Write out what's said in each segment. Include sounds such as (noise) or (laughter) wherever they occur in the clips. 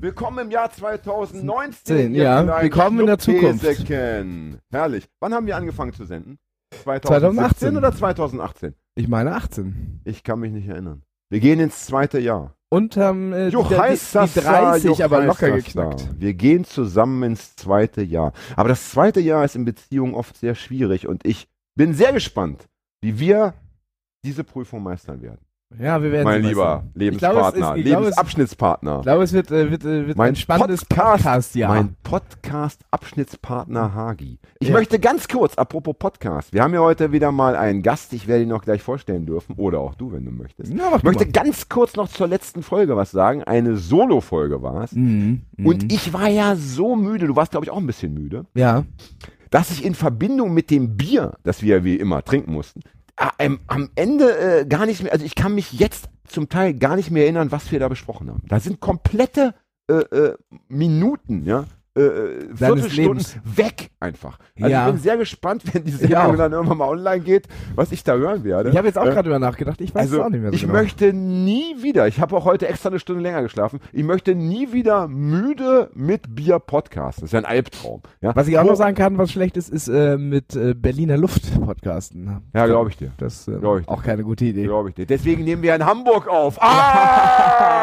Willkommen im Jahr 2019. Zehn, ihr ja, willkommen in der Zukunft. Schnuppsäckchen. Herrlich. Wann haben wir angefangen zu senden? 2018. oder 2018? Ich meine 18. Ich kann mich nicht erinnern. Wir gehen ins zweite Jahr. Und haben äh, Juch, die, heißt die, das die 30 da, aber juch, locker da. geknackt. Wir gehen zusammen ins zweite Jahr. Aber das zweite Jahr ist in Beziehungen oft sehr schwierig und ich bin sehr gespannt, wie wir diese Prüfung meistern werden. Ja, wir werden mein lieber meistern. Lebenspartner, Ich glaube, es ist- Lebensabschnittspartner. Ich glaube, es wird, äh, wird, äh, wird Mein ein spannendes Podcast- Podcast, ja. Mein Podcast-Abschnittspartner Hagi. Ich Ja. möchte ganz kurz, apropos Podcast, wir haben ja heute wieder mal einen Gast, ich werde ihn noch gleich vorstellen dürfen, oder auch du, wenn du möchtest. Mach Ich möchte mal. ganz kurz noch zur letzten Folge was sagen. Eine Solo-Folge war es. Mhm, mhm. Und ich war ja so müde, du warst, glaube ich, auch ein bisschen müde, ja. dass ich in Verbindung mit dem Bier, das wir wie immer trinken mussten, äh, ähm, am Ende äh, gar nicht mehr, also ich kann mich jetzt zum Teil gar nicht mehr erinnern, was wir da besprochen haben. Da sind komplette äh, äh, Minuten, ja. Äh, äh, Viertelstunden weg einfach. Also Ja. ich bin sehr gespannt, wenn die Sendung dann irgendwann mal online geht, was ich da hören werde. Ich habe jetzt auch Äh, gerade über nachgedacht. Ich weiß es also, auch nicht mehr so ich genau. möchte nie wieder, ich habe auch heute extra eine Stunde länger geschlafen, ich möchte nie wieder müde mit Bier podcasten. Das ist ja ein Albtraum. Ja, Was ich auch Wo- noch sagen kann, was schlecht ist, ist äh, mit äh, Berliner Luft podcasten. Ja, glaube ich dir. Das ist Glaub äh, ich auch keine gute Idee. Glaube ich dir. Deswegen nehmen wir in Hamburg auf. (laughs) Ah!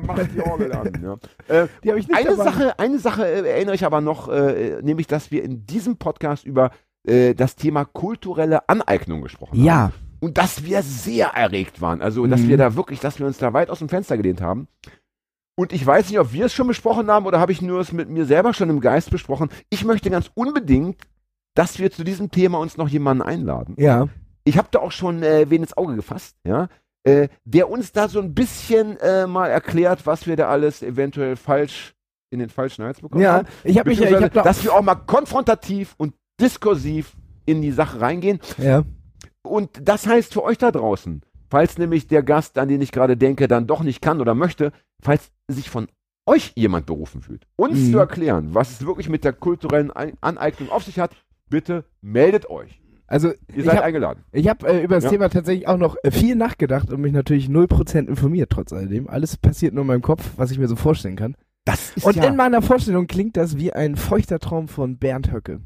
Mach die Orgel an. Ja. (laughs) Äh, Die habe ich nicht eine, dabei. Sache, eine Sache äh, erinnere ich aber noch, äh, nämlich, dass wir in diesem Podcast über äh, das Thema kulturelle Aneignung gesprochen haben. Ja. Und dass wir sehr erregt waren. Also, dass Mhm. wir da wirklich, dass wir uns da weit aus dem Fenster gelehnt haben. Und ich weiß nicht, ob wir es schon besprochen haben oder habe ich nur es mit mir selber schon im Geist besprochen. Ich möchte ganz unbedingt, dass wir zu diesem Thema uns noch jemanden einladen. Ja. Ich habe da auch schon äh, wen ins Auge gefasst, ja, äh, der uns da so ein bisschen äh, mal erklärt, was wir da alles eventuell falsch in den falschen Hals bekommen Ja. haben. Ich habe mich, ich hab da, dass wir auch mal konfrontativ und diskursiv in die Sache reingehen. ja. Und das heißt für euch da draußen, falls nämlich der Gast, an den ich gerade denke, dann doch nicht kann oder möchte, falls sich von euch jemand berufen fühlt, uns Mhm. zu erklären, was es wirklich mit der kulturellen Aneignung auf sich hat, bitte meldet euch. Also Ihr ich seid habe eingeladen. Ich habe äh, über das Ja. Thema tatsächlich auch noch äh, viel nachgedacht und mich natürlich 0% informiert trotz alledem. Alles passiert nur in meinem Kopf, was ich mir so vorstellen kann. Das ist Und in meiner Vorstellung klingt das wie ein feuchter Traum von Bernd Höcke.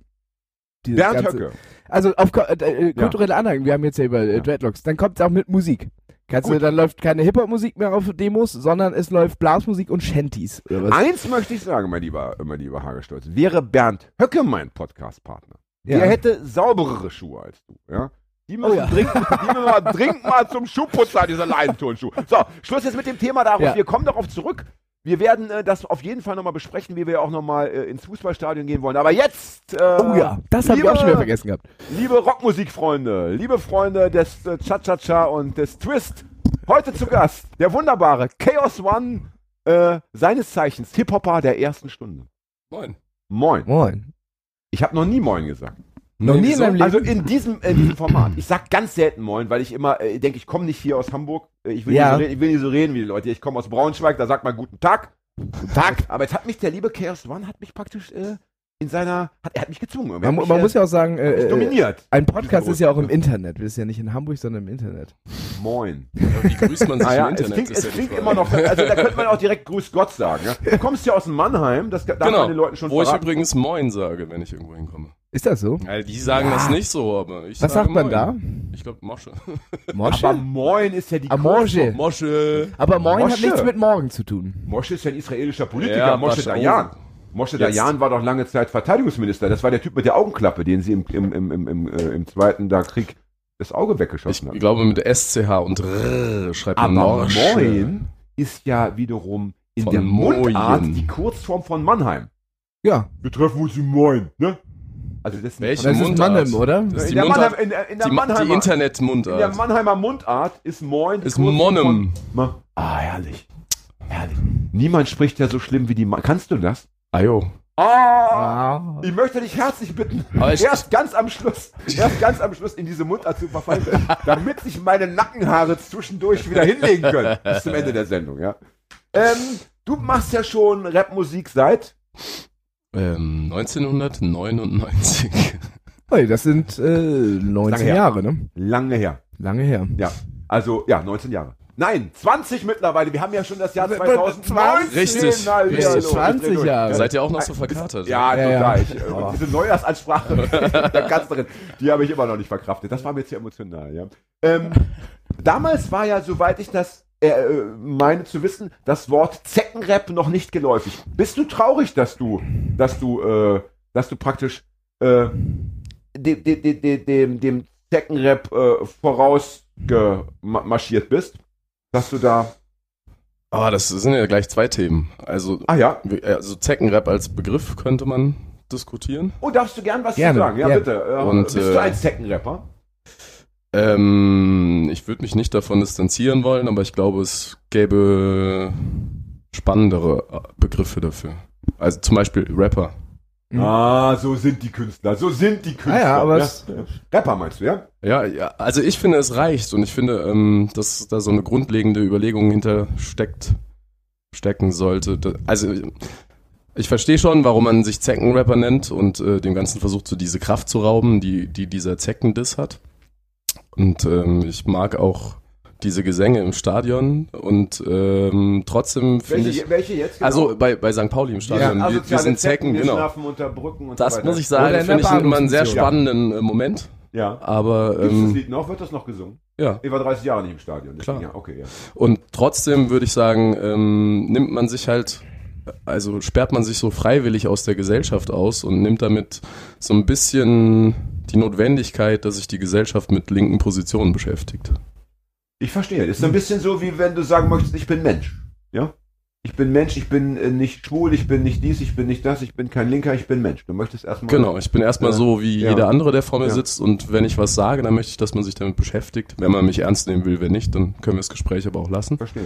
Dieses Bernd ganze- Höcke. Also auf äh, äh, kulturelle Anlagen, wir haben jetzt ja über äh, Ja. Dreadlocks. Dann kommt es auch mit Musik. Kannst du, dann läuft keine Hip-Hop-Musik mehr auf Demos, sondern es läuft Blasmusik und Shanties. Oder was? Eins möchte ich sagen, mein lieber, mein lieber Hagestolz. Wäre Bernd Höcke mein Podcast-Partner, Ja. der hätte sauberere Schuhe als du, ja? Die müssen, Oh ja. dringend, die müssen mal dringend mal zum Schuhputzer, diese Leinenturnschuhe. So, Schluss jetzt mit dem Thema darauf. Ja. Wir kommen darauf zurück. Wir werden äh, das auf jeden Fall nochmal besprechen, wie wir auch nochmal äh, ins Fußballstadion gehen wollen. Aber jetzt, äh, Oh ja, das habe ich auch schon wieder vergessen gehabt. liebe Rockmusikfreunde, liebe Freunde des äh, Cha-Cha-Cha und des Twist, heute zu Gast der wunderbare Chaos One, äh, seines Zeichens Hip-Hopper der ersten Stunde. Moin. Moin. Moin. Ich habe noch nie Moin gesagt. Noch nie in deinem Leben? Also in diesem, in diesem Format. Ich sag ganz selten Moin, weil ich immer äh, denke, ich komme nicht hier aus Hamburg. Äh, Ich will, Ja. nicht so reden, ich will nicht so reden wie die Leute. Ich komme aus Braunschweig, da sagt man guten Tag. Guten Tag. Aber jetzt hat mich der liebe Chaos One hat mich praktisch äh, in seiner, hat, er hat mich gezwungen. Man, hat mich, man muss ja auch sagen, hat äh, äh, dominiert. ein Podcast ist ja auch im Internet. Wir sind ja nicht in Hamburg, sondern im Internet. Moin. Wie grüßt man sich Naja, im es Internet? klingt, es ja die klingt immer noch, also da könnte man auch direkt Grüß Gott sagen. Ja? Du kommst ja aus Mannheim, das darf man Genau, den Leuten schon wo ich verraten. übrigens Moin sage, wenn ich irgendwo hinkomme. Ist das so? Ja, die sagen das nicht so, aber ich Was sage sagt man Moin. da? Ich glaube Mosche. Mosche? Aber Moin ist ja die Amorge. Mosche. Aber Moin hat Mosche. nichts mit morgen zu tun. Mosche ist ja ein israelischer Politiker, Ja, Mosche. Dayan. Mosche Jetzt. Dayan war doch lange Zeit Verteidigungsminister. Das war der Typ mit der Augenklappe, den sie im, im, im, im, im, äh, im Zweiten da Krieg das Auge Ich weggeschossen haben. glaube mit SCH und R schreibt man Aber. Moin ist ja wiederum in Von der Mundart Moin. die Kurzform von Mannheim. Ja, Wir treffen uns in Moin, ne? Also das Welche das ist Mundart? Mannheim, oder? Das ist in, die der Mundart. Mannheim, in, der- in der Die, Ma- die Mannheimer, in der Internetmundart. Mannheimer Mundart ist Moin Ist von- Ma ah, herrlich. Herrlich. Niemand spricht ja so schlimm wie die Ma Kannst du das? Ah jo. Ah, Ah. ich möchte dich herzlich bitten, erst ganz am Schluss, erst ganz am Schluss in diese Mundart zu verfallen, (laughs) damit sich meine Nackenhaare zwischendurch wieder hinlegen können. Bis zum Ende der Sendung, ja. Ähm, du machst ja schon Rapmusik seit Ähm, 1999. Hey, das sind äh, 19 her. Jahre, ne? lange her. Lange her. Ja, also ja, 19 Jahre. Nein, 20 mittlerweile. Wir haben ja schon das Jahr 2019. 20, Richtig, Hallo, richtig. hallo, 20 ich dreh durch. Jahre. Seid ihr auch noch so verkatert? Ja, Ja, total. ja. Ich, äh, und diese Neujahrsansprache (laughs) der Kanzlerin, die habe ich immer noch nicht verkraftet. Das war mir jetzt hier emotional, ja. Ähm, damals war ja, soweit ich das äh, äh, meine zu wissen, das Wort Zeckenrap noch nicht geläufig. Bist du traurig, dass du, dass du, äh, dass du praktisch äh, dem, dem, dem, dem, dem Zeckenrap äh, vorausgemarschiert bist? Dass du da. Ah, das sind ja gleich zwei Themen. Also, Ah ja. also Zeckenrap als Begriff könnte man diskutieren. Oh, darfst du gern was Gerne, zu sagen? Ja, gerne. bitte. Äh, Und, bist du äh, ein Zeckenrapper? Ähm, ich würde mich nicht davon distanzieren wollen, aber ich glaube, es gäbe spannendere äh, Begriffe dafür. Also zum Beispiel Rapper. Mhm. Ah, so sind die Künstler. So sind die Künstler. Ah ja, aber ja? es, Rapper meinst du, ja? Ja, ja, also ich finde, es reicht und ich finde, ähm, dass da so eine grundlegende Überlegung hinter steckt, stecken sollte. Also ich verstehe schon, warum man sich Zeckenrapper nennt und äh, dem Ganzen versucht, so diese Kraft zu rauben, die, die dieser Zeckendiss hat. Und ähm, ich mag auch diese Gesänge im Stadion und ähm, trotzdem finde ich. Welche, jetzt? genau? Also bei, bei St. Pauli im Stadion, wir, wir asoziale sind Zecken, wir genau. unter Brücken und Das so muss ich sagen, finde ich immer einen sehr spannenden äh, Moment. Ja. Aber Gibt es das ähm, Lied noch? Wird das noch gesungen? ja. Ich war 30 Jahre nicht im Stadion. Klar. Ja, okay, ja. Und trotzdem würde ich sagen, ähm, nimmt man sich halt, also sperrt man sich so freiwillig aus der Gesellschaft aus und nimmt damit so ein bisschen die Notwendigkeit, dass sich die Gesellschaft mit linken Positionen beschäftigt. Ich verstehe. Ist so ein bisschen so, wie wenn du sagen möchtest, ich bin Mensch. Ja? Ich bin Mensch, ich bin äh, nicht schwul, ich bin nicht dies, ich bin nicht das, ich bin kein Linker, ich bin Mensch. Du möchtest erstmal. Genau, ich bin erstmal Ja. so wie Ja. jeder andere, der vor mir Ja. sitzt und wenn ich was sage, dann möchte ich, dass man sich damit beschäftigt. Wenn man mich ernst nehmen will, wenn nicht, dann können wir das Gespräch aber auch lassen. Verstehe.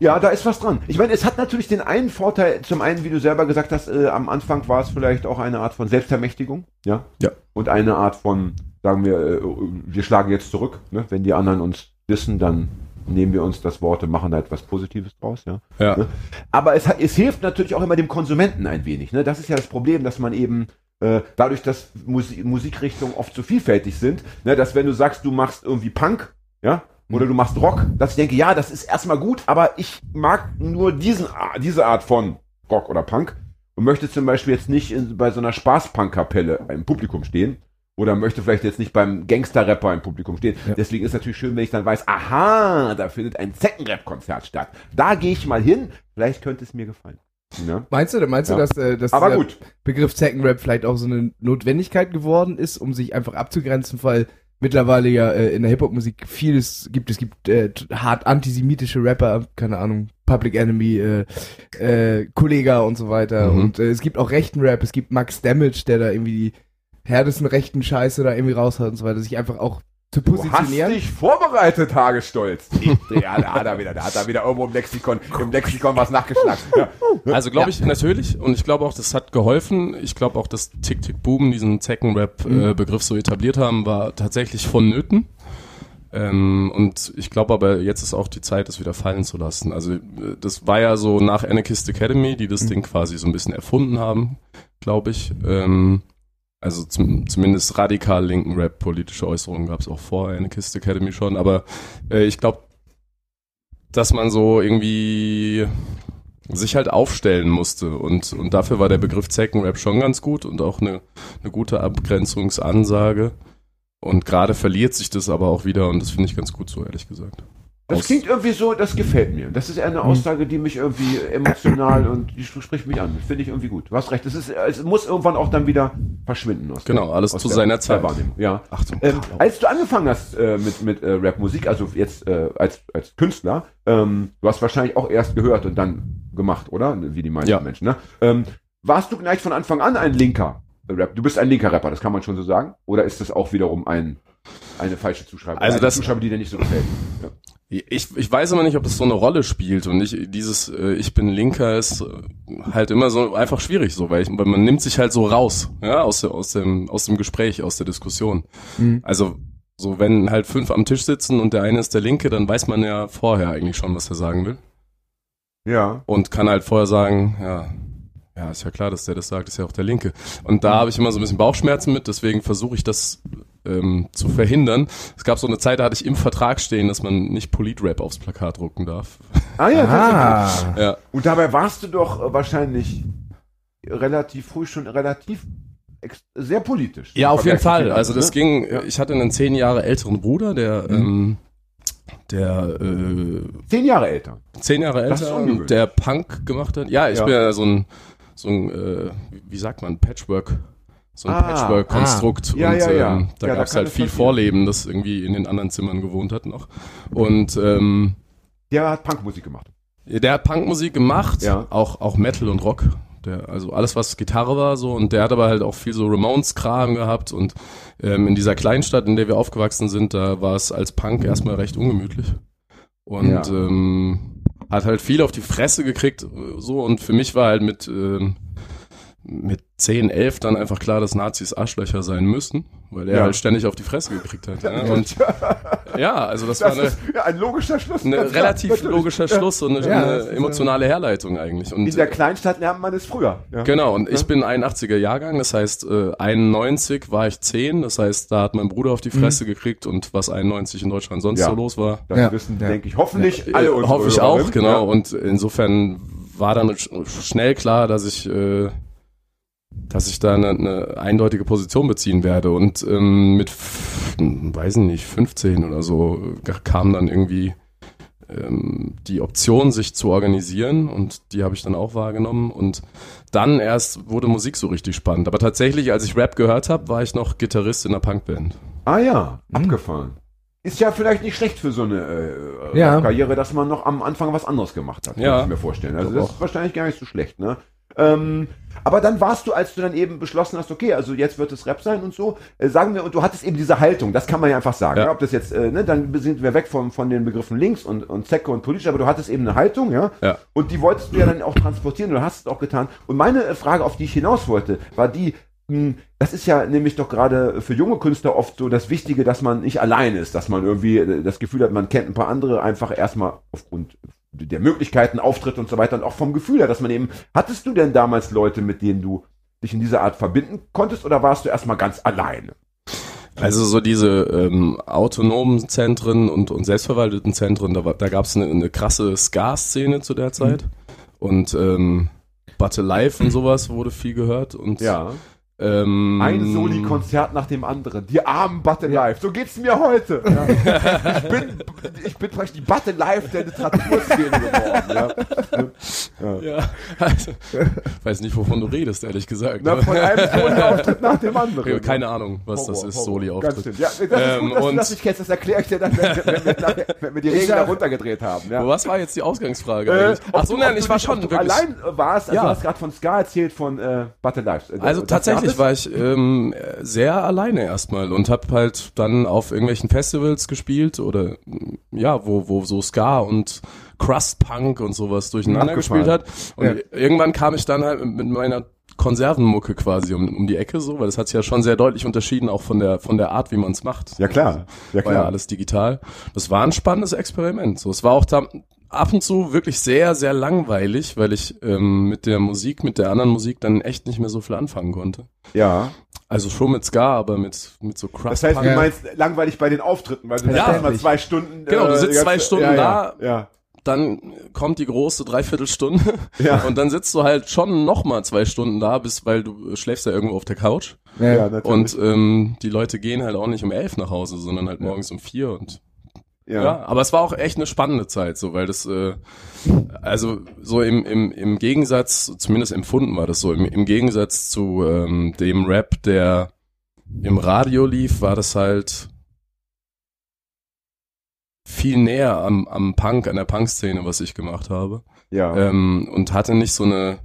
Ja, da ist was dran. Ich meine, es hat natürlich den einen Vorteil, zum einen, wie du selber gesagt hast, äh, am Anfang war es vielleicht auch eine Art von Selbstermächtigung, ja? Ja. Und eine Art von, sagen wir, äh, wir schlagen jetzt zurück, ne? Wenn die anderen uns wissen, dann nehmen wir uns das Wort und machen da etwas Positives draus, ja? Ja. Ne? Aber es, es hilft natürlich auch immer dem Konsumenten ein wenig. Ne? Das ist ja das Problem, dass man eben äh, dadurch, dass Musik, Musikrichtungen oft so vielfältig sind, ne, dass wenn du sagst, du machst irgendwie Punk, ja, oder du machst Rock, dass ich denke, ja, das ist erstmal gut, aber ich mag nur diesen, diese Art von Rock oder Punk und möchte zum Beispiel jetzt nicht in, bei so einer Spaßpunk-Kapelle im Publikum stehen. Oder möchte vielleicht jetzt nicht beim Gangster-Rapper im Publikum stehen. Ja. Deswegen ist natürlich schön, wenn ich dann weiß, aha, da findet ein Zeckenrap-Konzert statt. Da gehe ich mal hin, vielleicht könnte es mir gefallen. Ja. Meinst du, meinst Ja. du, dass, äh, dass Aber gut. Begriff Zeckenrap vielleicht auch so eine Notwendigkeit geworden ist, um sich einfach abzugrenzen, weil mittlerweile ja äh, in der Hip-Hop-Musik vieles gibt. Es gibt äh, hart antisemitische Rapper, keine Ahnung, Public Enemy, äh, äh, Kollega und so weiter. Mhm. Und äh, es gibt auch rechten Rap, es gibt Max Damage, der da irgendwie die härtesten rechten Scheiße da irgendwie raushat und so weiter, sich einfach auch zu Du hast positionieren. dich vorbereitet, Hagestolz. Ja, da hat er wieder, da hat er wieder irgendwo im Lexikon, im Lexikon was nachgeschlagen. (laughs) Ja. Also glaube ich natürlich und ich glaube auch, das hat geholfen. Ich glaube auch, dass Tick Tick Boom diesen Zeckenrap-Begriff so etabliert haben, war tatsächlich vonnöten. Ähm, und ich glaube aber, jetzt ist auch die Zeit, das wieder fallen zu lassen. Also äh, das war ja so nach Anarchist Academy, die das Ding quasi so ein bisschen erfunden haben, glaube ich. Ähm, also zum, zumindest radikal linken Rap, politische Äußerungen gab es auch vor Anarchist Academy schon. Aber äh, ich glaube, dass man so irgendwie sich halt aufstellen musste. Und, und dafür war der Begriff Zeckenrap schon ganz gut und auch eine, eine gute Abgrenzungsansage. Und gerade verliert sich das aber auch wieder und das finde ich ganz gut so, ehrlich gesagt. Das klingt irgendwie so, das gefällt mir. Das ist eher eine Aussage, die mich irgendwie emotional und die spricht mich an. Finde ich irgendwie gut. Du hast recht. Es, ist, es muss irgendwann auch dann wieder verschwinden. Aus Genau, der, alles aus zu der, seiner der Zeit. Wahrnehmung. Ja. Achtung. Ähm, als du angefangen hast äh, mit, mit äh, Rapmusik, also jetzt äh, als, als Künstler, ähm, du hast wahrscheinlich auch erst gehört und dann gemacht, oder? Wie die meisten Ja. Menschen. Ne? Ähm, warst du gleich von Anfang an ein linker Rap? Du bist ein linker Rapper, das kann man schon so sagen? Oder ist das auch wiederum ein eine falsche Zuschreibung. Also eine das- Zuschreibung, die dir nicht so gefällt. Ja. Ich, ich weiß immer nicht, ob das so eine Rolle spielt und ich, dieses äh, Ich bin Linker ist äh, halt immer so einfach schwierig so, weil, ich, weil man nimmt sich halt so raus, ja, aus, aus, dem, aus dem Gespräch, aus der Diskussion. Mhm. Also so, wenn halt fünf am Tisch sitzen und der eine ist der Linke, dann weiß man ja vorher eigentlich schon, was er sagen will ja. und kann halt vorher sagen, ja, ja, ist ja klar, dass der das sagt, ist ja auch der Linke. Und da habe ich immer so ein bisschen Bauchschmerzen mit, deswegen versuche ich das ähm, zu verhindern. Es gab so eine Zeit, da hatte ich im Vertrag stehen, dass man nicht Politrap aufs Plakat drucken darf. Ah ja, Ah. Ja, Und dabei warst du doch äh, wahrscheinlich relativ früh schon relativ sehr politisch. ja auf jeden Fall. Also das anderen, ging, ich hatte einen zehn Jahre älteren Bruder, der, ähm, der äh, ne? Zehn Jahre älter. zehn Jahre älter der Punk gemacht hat. Ja, ich Ja. bin ja so ein, so ein äh, wie- sagt man, Patchwork. So ein Ah, Patchwork-Konstrukt. ah. Ja, und ja, ja. Ähm, da Ja, gab's kann halt es viel. Vorleben, das irgendwie in den anderen Zimmern gewohnt hat noch. Und ähm, Der hat Punkmusik gemacht. der hat Punkmusik gemacht, Ja. auch, auch Metal und Rock. Der, also alles, was Gitarre war, so, und der hat aber halt auch viel so Ramones-Kram gehabt und ähm, in dieser Kleinstadt, in der wir aufgewachsen sind, da war es als Punk erstmal recht ungemütlich. Und Ja. ähm, hat halt viel auf die Fresse gekriegt, so, und für mich war halt mit, ähm, mit 10, 11 dann einfach klar, dass Nazis Arschlöcher sein müssen, weil er Ja. halt ständig auf die Fresse gekriegt hat. Ja. Und (laughs) ja, also das, war Das eine, ist ja, ein logischer Schluss. eine Ja, relativ natürlich. logischer Schluss und eine, Ja, eine emotionale Herleitung eigentlich. Und In der Kleinstadt lernt man es früher. Ja. Genau, und ich bin 81er Jahrgang, das heißt, äh, 91 war ich 10, das heißt, da hat mein Bruder auf die Fresse gekriegt und was 91 in Deutschland sonst Ja. so los war. Das Ja. wissen, Ja. denke ich, hoffentlich alle Äh, unsere hoffe ich auch, genau. Ja. Und insofern war dann sch- schnell klar, dass ich, äh, dass ich da eine, eine eindeutige Position beziehen werde. Und ähm, mit, weiß ich nicht, 15 oder so äh, kam dann irgendwie ähm, die Option, sich zu organisieren und die habe ich dann auch wahrgenommen und dann erst wurde Musik so richtig spannend. Aber tatsächlich, als ich Rap gehört habe, war ich noch Gitarrist in einer Punkband. Ah ja, Hm. abgefahren. Ist ja vielleicht nicht schlecht für so eine äh, Ja. Karriere, dass man noch am Anfang was anderes gemacht hat, Ja. kann ich mir vorstellen. Also das ist wahrscheinlich gar nicht so schlecht, ne? Ähm, aber dann warst du, als du dann eben beschlossen hast, okay, also jetzt wird es Rap sein und so, äh, sagen wir, und du hattest eben diese Haltung, das kann man ja einfach sagen. Ja. Ja. Ob das jetzt, äh, ne, dann sind wir weg von, von den Begriffen links und, und Zecke und politisch, aber du hattest eben eine Haltung, ja? Ja. Und die wolltest du ja dann auch transportieren, du hast es auch getan. Und meine äh, Frage, auf die ich hinaus wollte, war die, mh, das ist ja nämlich doch gerade für junge Künstler oft so das Wichtige, dass man nicht allein ist, dass man irgendwie äh, das Gefühl hat, man kennt ein paar andere einfach erstmal aufgrund der Möglichkeiten, Auftritt und so weiter und auch vom Gefühl her, dass man eben, hattest du denn damals Leute, mit denen du dich in dieser Art verbinden konntest oder warst du erstmal ganz alleine? Also so diese ähm, autonomen Zentren und, und selbstverwalteten Zentren, da, da gab es eine, eine krasse Ska-Szene zu der Zeit. Und ähm, Butte Live und sowas wurde viel gehört. Und ähm, Ein Soli-Konzert nach dem anderen. Die armen Butte Live. So geht's mir heute. Ja. ich, bin, ich bin praktisch die Butte Live der Literaturszene geworden. Ja. Ja, also, weiß nicht, wovon du redest, ehrlich gesagt. Na, von einem (laughs) Soli-Auftritt nach dem anderen. Ja, Keine Ahnung, was das Horror, ist, Horror. Soli-Auftritt. Ja, das ist Ähm, gut, dass du und- das nicht kennst. Das erkläre ich dir dann, wenn, wenn, wenn, wenn, wir die Regeln runtergedreht haben. Ja. Was war jetzt die Ausgangsfrage Äh, Ach so, du- nein, ich du war schon du wirklich. allein warst. Also Ja. Du hast gerade von Ska erzählt, von äh, Butte Live. Äh, Also das tatsächlich war ich ähm, sehr alleine erstmal und habe halt dann auf irgendwelchen Festivals gespielt oder ja, wo, wo so Ska und Crust Punk und sowas durcheinander Abgefahren. gespielt hat. Und irgendwann kam ich dann halt mit meiner Konservenmucke quasi um, um die Ecke so, weil das hat sich ja schon sehr deutlich unterschieden, auch von der von der Art, wie man es macht. Ja klar, ja War ja alles digital. Das war ein spannendes Experiment. So, es war auch da, ab und zu wirklich sehr, sehr langweilig, weil ich ähm, mit der Musik, mit der anderen Musik dann echt nicht mehr so viel anfangen konnte. Ja. Also schon mit Ska, aber mit, mit so Crust Das heißt, Punk. du meinst langweilig bei den Auftritten, weil du Ja. ja. erstmal zwei Stunden. Genau, du äh, sitzt die zwei Stunden ja, da. Ja, ja. Dann kommt die große Dreiviertelstunde (laughs) Ja. und dann sitzt du halt schon noch mal zwei Stunden da, bis, weil du schläfst ja irgendwo auf der Couch. Ja, ja, natürlich. Und ähm, die Leute gehen halt auch nicht um elf nach Hause, sondern halt morgens um vier und ja. Ja. aber es war auch echt eine spannende Zeit, so, weil das, äh, also so im, im, im Gegensatz, zumindest empfunden war das so, im, im Gegensatz zu ähm, dem Rap, der im Radio lief, war das halt viel näher am, am Punk, an der Punk-Szene, was ich gemacht habe. ja. Ähm, und hatte nicht so eine,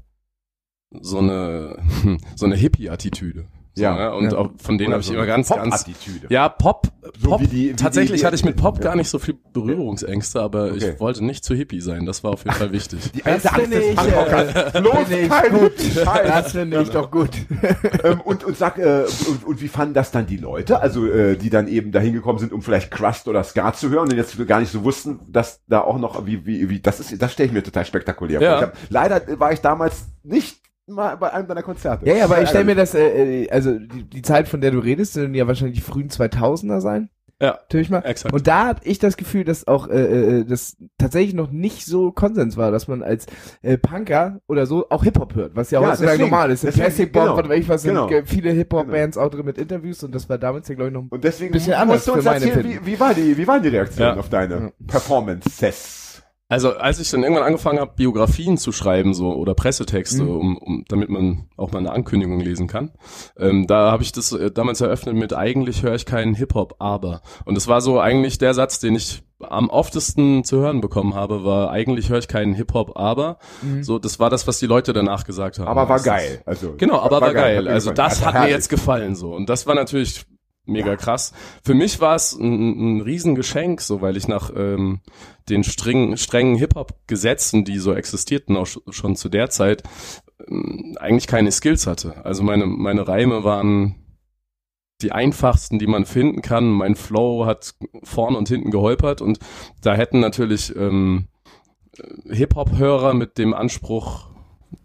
so eine, (laughs) so eine Hippie-Attitüde. So, Ja. ne? Und Ja. auch von denen habe ich so immer ganz, ganz Pop-Attitüde. ja, Pop, So Pop. wie die- wie tatsächlich die- hatte ich mit Pop Ja. gar nicht so viel Berührungsängste, aber Okay. ich wollte nicht zu hippie sein. Das war auf jeden Fall wichtig. (laughs) Die Das Angst finde des äh, ich kein gut. Scheiß. Das finde ich doch gut. (laughs) ähm, und, und sag, äh, und, und wie fanden das dann die Leute, also äh, die dann eben dahin gekommen sind, um vielleicht Crust oder Ska zu hören und jetzt gar nicht so wussten, dass da auch noch, wie, wie, wie, das ist, das stelle ich mir total spektakulär Ja. vor. Hab, leider war ich damals nicht mal bei einem deiner Konzerte. Ja, ja, aber ich stelle mir das, äh, äh, also die, die Zeit, von der du redest, werden ja wahrscheinlich die frühen 2000er sein. Ja, Natürlich mal. exakt. Und da hatte ich das Gefühl, dass auch äh, äh, das tatsächlich noch nicht so Konsens war, dass man als äh, Punker oder so auch Hip-Hop hört, was ja, Ja, heutzutage deswegen. normal ist. Plastic Bomb, genau. was weiß ich was, sind Genau. äh, viele Hip-Hop-Bands auch drin mit Interviews und das war damals ja, glaube ich, noch Und deswegen Bisschen musst anders du uns erzählen, wie, wie, war die, wie waren die Reaktionen Ja. auf deine Ja. Performances? Also als ich dann irgendwann angefangen habe, Biografien zu schreiben so oder Pressetexte, Mhm. um, um, damit man auch mal eine Ankündigung lesen kann, ähm, da habe ich das äh, damals eröffnet mit eigentlich höre ich keinen Hip-Hop, aber. Und es war so eigentlich der Satz, den ich am oftesten zu hören bekommen habe, war eigentlich höre ich keinen Hip-Hop, aber. Mhm. So, das war das, was die Leute danach gesagt haben. Aber war Meistens. geil. Also, Genau, aber war, geil. hat mir Also das hat mir jetzt gefallen so. Und das war natürlich mega krass. Für mich war es ein, ein Riesengeschenk, so weil ich nach ähm, den strengen, strengen Hip-Hop-Gesetzen, die so existierten, auch sch- schon zu der Zeit, ähm, eigentlich keine Skills hatte. Also meine, meine Reime waren die einfachsten, die man finden kann. Mein Flow hat vorn und hinten geholpert und da hätten natürlich ähm, äh, Hip-Hop-Hörer mit dem Anspruch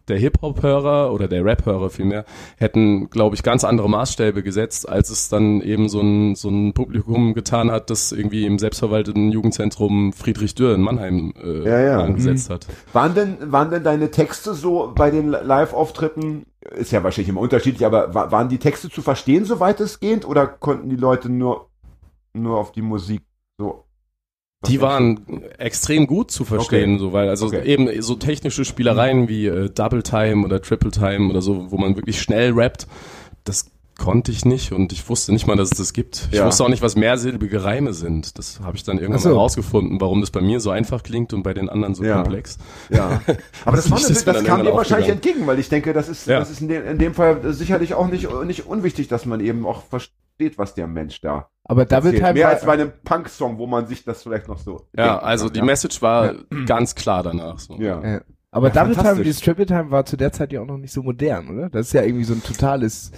der Hip-Hop-Hörer oder der Rap-Hörer vielmehr hätten, glaube ich, ganz andere Maßstäbe gesetzt, als es dann eben so ein, so ein Publikum getan hat, das irgendwie im selbstverwalteten Jugendzentrum Friedrich Dürr in Mannheim äh, Ja, ja. angesetzt hat. Waren denn, waren denn deine Texte so bei den Live-Auftritten, ist ja wahrscheinlich immer unterschiedlich, aber wa- waren die Texte zu verstehen, so weitestgehend, oder konnten die Leute nur, nur auf die Musik? Die waren extrem gut zu verstehen, Okay. so weil also Okay. eben so technische Spielereien wie äh, Double Time oder Triple Time oder so, wo man wirklich schnell rappt, das konnte ich nicht und ich wusste nicht mal, dass es das gibt. Ich Ja. wusste auch nicht, was mehrsilbige Reime sind. Das habe ich dann irgendwann so. mal rausgefunden, warum das bei mir so einfach klingt und bei den anderen so Ja. komplex. Ja. Aber das, (laughs) Das mir das dann kam dir irgendwann wahrscheinlich entgegen, weil ich denke, das ist, Ja. das ist in dem, in dem Fall sicherlich auch nicht, nicht unwichtig, dass man eben auch versteht, was der Mensch da Aber Double erzählt. Time Mehr als bei einem Punk-Song, wo man sich das vielleicht noch so. Ja, also kann, die ja. Message war ganz klar danach. So. Ja. Ja. Aber Ja, Double Time, dieses Triple Time war zu der Zeit ja auch noch nicht so modern, oder? Das ist ja irgendwie so ein totales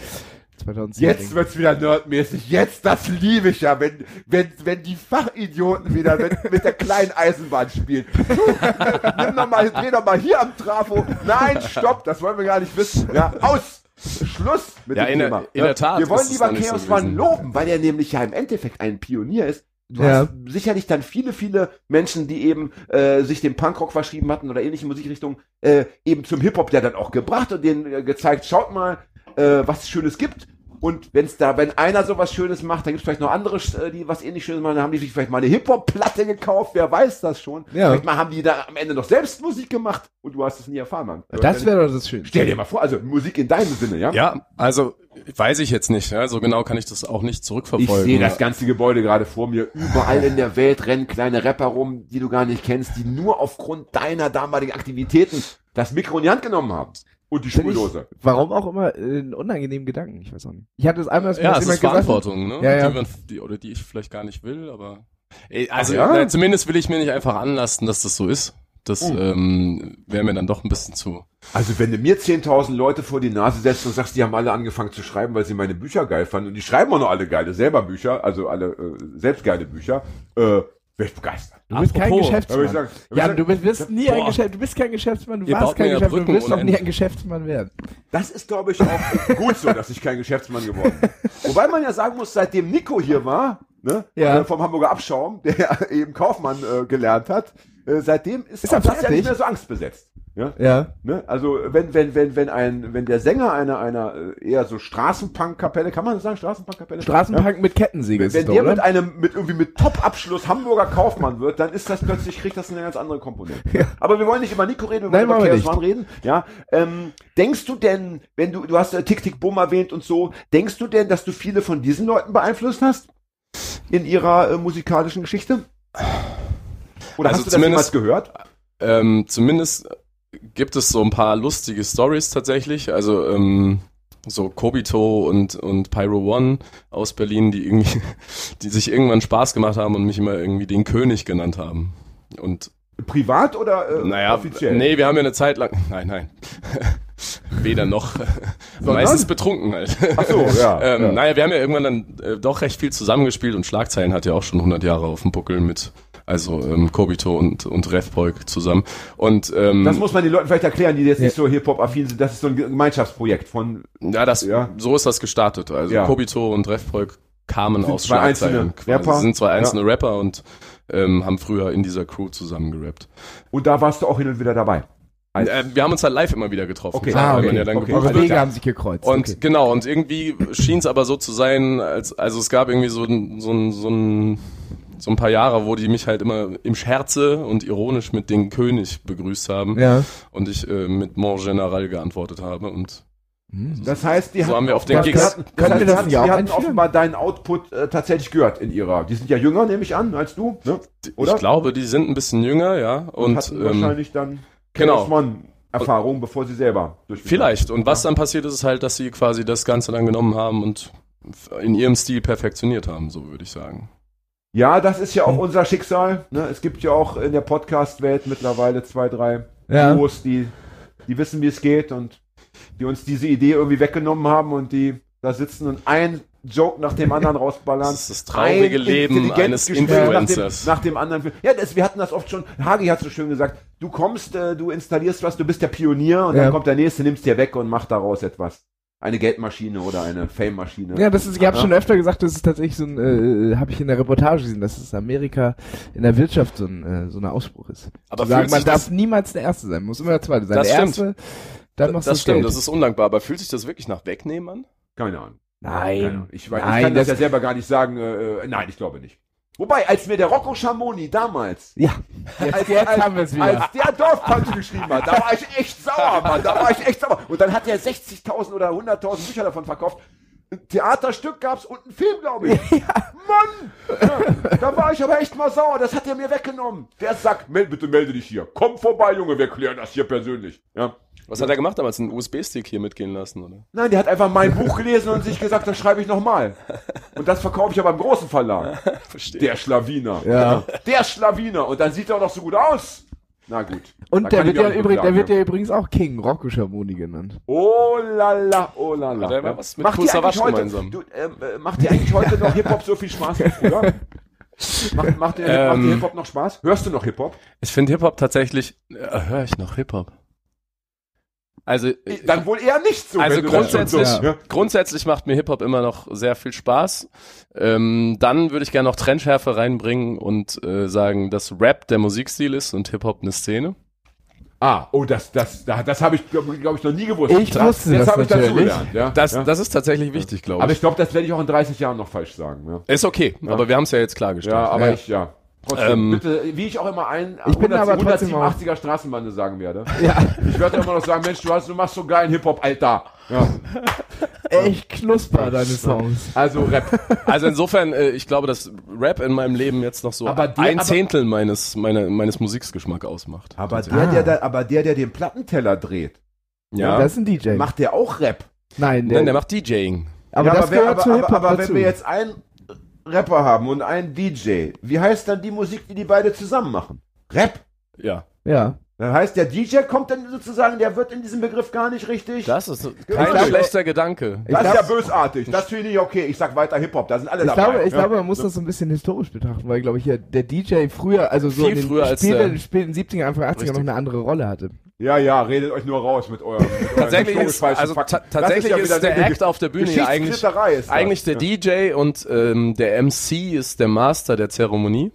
2010. Jetzt wird's wieder nerdmäßig. Jetzt, das liebe ich ja, wenn, wenn, wenn die Fachidioten wieder mit, mit der kleinen Eisenbahn spielen. Nimm doch mal, dreh doch mal hier am Trafo. Nein, stopp, das wollen wir gar nicht wissen. Ja, aus! Schluss mit Ja, dem in der- Thema. in ja, der Tat Wir wollen lieber Chaos One loben, weil er nämlich ja im Endeffekt ein Pionier ist. Du Ja. hast sicherlich dann viele, viele Menschen, die eben äh, sich dem Punkrock verschrieben hatten oder ähnliche Musikrichtungen, äh, eben zum Hip-Hop ja dann auch gebracht und denen äh, gezeigt, schaut mal, äh, was es Schönes gibt. Und wenn's da, wenn einer sowas Schönes macht, dann gibt's vielleicht noch andere, äh, die was ähnlich Schönes machen, dann haben die sich vielleicht mal eine Hip-Hop-Platte gekauft, wer weiß das schon. Ja. Vielleicht mal haben die da am Ende noch selbst Musik gemacht und du hast es nie erfahren, Mann. Das wäre doch das Schönste. Stell dir mal vor, also Musik in deinem Sinne, ja? Ja, also weiß ich jetzt nicht. Ja, so genau kann ich das auch nicht Ich zurückverfolgen. sehe das ganze Gebäude gerade vor mir. Überall in der Welt rennen kleine Rapper rum, die du gar nicht kennst, die nur aufgrund deiner damaligen Aktivitäten das Mikro in die Hand genommen haben. Und die Spurdose. Warum auch immer äh, einen unangenehmen Gedanken, ich weiß auch nicht. Ich hatte es einmal, dass mir ja, das es jemand ist gesagt hat. Verantwortung, ne? Ja, ja. Die, man, die, oder die ich vielleicht gar nicht will, aber Ey, also ja? äh, zumindest will ich mir nicht einfach anlasten, dass das so ist. Das Oh. ähm, wäre mir dann doch ein bisschen zu. Also wenn du mir 10.000 Leute vor die Nase setzt und sagst, die haben alle angefangen zu schreiben, weil sie meine Bücher geil fanden und die schreiben auch noch alle geile selber Bücher, also alle äh, selbst geile Bücher, äh, wäre ich begeistert. Du bist kein Apropos, Da würde Geschäftsmann. ich Ja, sagen, du bist, wirst nie ein Boah. Geschäft, du bist kein Geschäftsmann, du Ihr warst kein Geschäftsmann, du Brücken wirst auch ohne nie ein Geschäftsmann werden. Das ist, glaube ich, auch (laughs) gut so, dass ich kein Geschäftsmann geworden bin. Wobei man ja sagen muss, seitdem Nico hier war, ne, Ja. äh, vom Hamburger Abschaum, der eben Kaufmann äh, gelernt hat, äh, seitdem ist, Ist das ja nicht mehr so angstbesetzt. Ja? Ja. Ne? Also wenn wenn wenn wenn ein wenn der Sänger einer einer äh, eher so Straßenpunk-Kapelle, kann man das sagen Straßenpunk-Kapelle? Straßenpunk mit Kettensäge Ja? Wenn doch, der oder? mit einem mit irgendwie mit Top-Abschluss Hamburger Kaufmann wird, dann ist das plötzlich kriegt das eine ganz andere Komponente. Aber wir wollen nicht über Nico reden, wir Nein, wollen machen über One reden. Ja, ähm, denkst du denn, wenn du du hast äh, Tick Tick Boom erwähnt und so, denkst du denn, dass du viele von diesen Leuten beeinflusst hast in ihrer äh, musikalischen Geschichte? Oder Also hast du das jemals gehört? Ähm, zumindest gibt es so ein paar lustige Stories tatsächlich. Also ähm, so Kobito und, und Pyro One aus Berlin, die irgendwie, (laughs) die sich irgendwann Spaß gemacht haben und mich immer irgendwie den König genannt haben. Und Privat oder äh, naja, offiziell? nee, wir haben ja eine Zeit lang, (laughs) nein, nein, (laughs) weder noch, meistens betrunken halt. Ach so, ja, ähm, ja. Naja, wir haben ja irgendwann dann äh, doch recht viel zusammengespielt und Schlagzeilen hat ja auch schon 100 Jahre auf dem Buckel mit, also ähm, Kobito und, und Refpoik zusammen. Und ähm, Das muss man den Leuten vielleicht erklären, die jetzt nicht so Hip-Hop-affin sind. Das ist so ein Gemeinschaftsprojekt von Ja, das, Ja. so ist das gestartet. Also Ja. Kobito und Refbräuk kamen Sind aus zwei Schlagzeilen. Rapper. sind zwei einzelne Rapper und ähm, haben früher in dieser Crew zusammen gerappt. Und da warst du auch hin und wieder dabei. Äh, wir haben uns halt live immer wieder getroffen. Okay. klar, Ah, okay. man ja dann Okay. Eure. Wege haben sich gekreuzt. Und okay. genau, und irgendwie schien es aber so zu sein, als also es gab irgendwie so ein, so ein, so ein so ein paar Jahre, wo die mich halt immer im Scherze und ironisch mit den König begrüßt haben Ja. und ich äh, mit Mon General geantwortet habe und Das heißt, die So haben wir auf den die Gigs- hatten, das heißt, das die offenbar deinen Output äh, tatsächlich gehört in ihrer. Die sind ja jünger, nehme ich an, als du, ne? Oder? ich glaube, die sind ein bisschen jünger, ja. Und, Und, hatten ähm, wahrscheinlich dann genau. Erfahrung, bevor sie selber durchgeführt Vielleicht. Und was dann passiert ist, ist halt, dass sie quasi das Ganze dann genommen haben und in ihrem Stil perfektioniert haben, so würde ich sagen. Ja, das ist ja Hm. auch unser Schicksal. Ne? Es gibt ja auch in der Podcast-Welt mittlerweile zwei, drei Ja. Duos, die, die wissen, wie es geht und die uns diese Idee irgendwie weggenommen haben und die da sitzen und ein Joke nach dem anderen rausballern. Das ist das traurige Ein Leben eines Gespräch Influencers. Nach dem, nach dem anderen. Ja, das, wir hatten das oft schon. Hagi hat so schön gesagt, du kommst, äh, du installierst was, du bist der Pionier und Ja. dann kommt der Nächste, nimmst dir weg und macht daraus etwas. Eine Geldmaschine oder eine Fame-Maschine. Ja, das ist, ich habe schon öfter gesagt, das ist tatsächlich so ein, äh, habe ich in der Reportage gesehen, dass es Amerika in der Wirtschaft so ein, äh, so ein Ausspruch ist. Aber Zu sagen, man darf das- niemals der Erste sein, muss immer der Zweite sein. Das der stimmt. Erste, dann machst du das stimmt, Geld. das ist undankbar, aber fühlt sich das wirklich nach Wegnehmen an? Keine Ahnung. Nein. Keine Ahnung. Ich, weiß, ich Nein, kann das, das- ja selber gar nicht sagen. Äh, äh, nein, ich glaube nicht. Wobei, als mir der Rocco Schamoni damals, Ja, jetzt, als, jetzt als, haben wir es wieder. als der Dorfpunch geschrieben hat, da war ich echt sauer, Mann. Da war ich echt sauer. Und dann hat er 60.000 oder 100.000 Bücher davon verkauft. Ein Theaterstück gab's und einen Film, glaube ich. Mann! Ja, da war ich aber echt mal sauer. Das hat er mir weggenommen. Der Sack, meld, bitte melde dich hier. Komm vorbei, Junge, wir klären das hier persönlich. Ja. Was hat er gemacht damals? Einen USB-Stick hier mitgehen lassen, oder? Nein, der hat einfach mein Buch gelesen und sich gesagt, das schreibe ich nochmal. (laughs) Und das verkaufe ich aber im großen Verlag. (laughs) Verstehe. Der Schlawiner. Ja. Der Schlawiner. Und dann sieht er auch noch so gut aus. Na gut. Und der wird, ja übrigens, der wird ja. ja übrigens auch King Rocco Schamoni genannt. Oh la la, oh la la. Mal was mit Macht dir eigentlich heute, gemeinsam? du, ähm, äh, macht dir eigentlich heute noch Hip-Hop so viel Spaß wie früher? (laughs) Macht, macht, dir, macht Ähm. dir Hip-Hop noch Spaß? Hörst du noch Hip-Hop? Ich finde Hip-Hop tatsächlich, äh, höre ich noch Hip-Hop? Also, Dann wohl eher nicht so. Also das grundsätzlich, so, ja. grundsätzlich macht mir Hip-Hop immer noch sehr viel Spaß. Ähm, dann würde ich gerne noch Trendschärfe reinbringen und äh, sagen, dass Rap der Musikstil ist und Hip-Hop eine Szene. Ah, oh, das, das, das, das habe ich, glaube glaub ich, noch nie gewusst. Ich wusste Jetzt das habe ich natürlich. dazugelernt. Ja? Das, ja. das ist tatsächlich wichtig, glaube aber ich. ich glaube, das werde ich auch in 30 Jahren noch falsch sagen. Ja, Ist okay, aber wir haben es ja jetzt klargestellt. ja aber Ja. ich, ja. Trotzdem, Ähm, bitte, wie ich auch immer ein Ich bin aber trotzdem 187er Straßenbande sagen werde. (laughs) Ja, Ich werde immer noch sagen, Mensch, du, hast, du machst so geilen Hip-Hop, Alter. Ja. echt knusper, deine Songs. Also Rap. Also insofern, äh, ich glaube, dass Rap in meinem Leben jetzt noch so Aber der- ein aber- Zehntel meines, meine, meines Musiksgeschmacks ausmacht. Aber der, Ah. der, der, aber der, der den Plattenteller dreht, ja. Das ist ein DJ. macht der auch Rap. Nein, der, Nein, der macht DJing. aber ja, das wer- gehört aber, zu aber, Hip-Hop aber dazu. wenn wir jetzt einen Rapper haben und einen DJ, wie heißt dann die Musik, die die beide zusammen machen? Rap. Ja. ja. Das heißt, der DJ kommt dann sozusagen, der wird in diesem Begriff gar nicht richtig. Das ist kein glaube- schlechter Gedanke. Das ist glaub- ja bösartig. Das finde ich okay. Ich sag weiter Hip-Hop. Da sind alle Ich dabei. glaube, ich ja. glaube, man muss das so ein bisschen historisch betrachten, weil, glaube ich, ja, der DJ früher, also so Viel in den früher als späten, der- späten 70er, Anfang 80er noch eine andere Rolle hatte. Ja, ja, redet euch nur raus mit eurem. Mit Tatsächlich ist, also ta tatsächlich ja ist, wieder der Act auf der Bühne ja eigentlich, ist eigentlich der DJ und ähm, der MC ist der Master der Zeremonie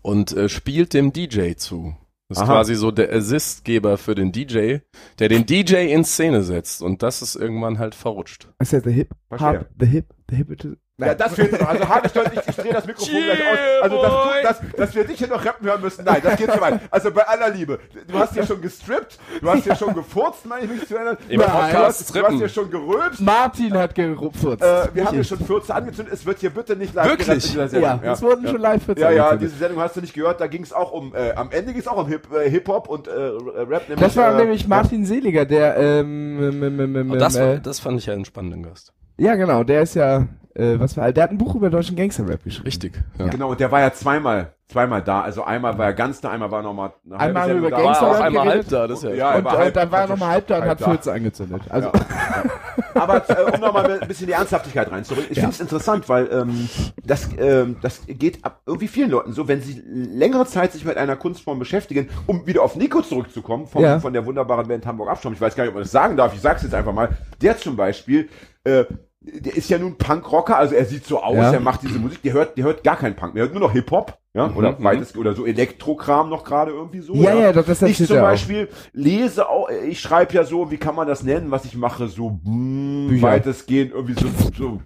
und äh, spielt dem DJ zu. Das ist Aha. quasi so der Assistgeber für den DJ, der den DJ in Szene setzt und das ist irgendwann halt verrutscht. Ist ja the Hip. Hop, the Hip, the Hip, Ja, das fehlt noch. Also Hagestolz, ich, ich drehe das Mikrofon gleich aus. Also, dass, du, dass, dass wir dich hier noch rappen hören müssen, nein, das geht zu weit. Also bei aller Liebe. Du hast hier schon gestrippt, du hast hier schon gefurzt, meine ich mich zu erinnern. Im du, Podcast hast, du, hast, du hast strippen. hier schon gerülpst. Martin hat gerupft. Äh, wir haben hier schon Fürze angezündet. Es wird hier bitte nicht live Wirklich? gerappt in dieser Sendung. ja, es wurden schon live für Ja, ja, diese Sendung hast du nicht gehört. Da ging es auch um, äh, am Ende ging es auch um Hip, äh, Hip-Hop und äh, Rap. Nämlich, Das war äh, nämlich Martin Seliger, der, ähm, ähm, ähm, ähm, das, äh, das fand ich ja einen spannenden Gast. ja genau, der ist ja, äh, was war, der hat ein Buch über deutschen Gangster-Rap geschrieben. Richtig. Ja. Genau, und der war ja zweimal, zweimal da. Also einmal war er ganz da, einmal war er nochmal eine halbe Einmal über Gangster- auch Rap einmal halb da, das ist ja. Ja, Und, war halb- dann war er nochmal halb da und halb hat. Fürze angezündet. Also, Ja. (laughs) Aber äh, um nochmal ein bisschen die Ernsthaftigkeit reinzubringen. Ich Ja. finde es interessant, weil ähm, das, ähm, das geht ab irgendwie vielen Leuten so, wenn sie längere Zeit sich mit einer Kunstform beschäftigen, um wieder auf Nico zurückzukommen, vom, Ja. von der wunderbaren Band Hamburg Abschaum. Ich weiß gar nicht, ob man das sagen darf, ich sag's jetzt einfach mal. Der zum Beispiel, äh, der ist ja nun Punkrocker, also er sieht so aus, Ja. er macht diese Musik, der hört, der hört gar keinen Punk, der hört nur noch Hip-Hop, ja, oder mhm. weites, oder so Elektrokram noch gerade irgendwie so. ja, ja, doch, das Ich erzählt zum er auch. Beispiel lese auch, ich schreibe ja so, wie kann man das nennen, was ich mache, so mm, Bücher. weitestgehend irgendwie so, so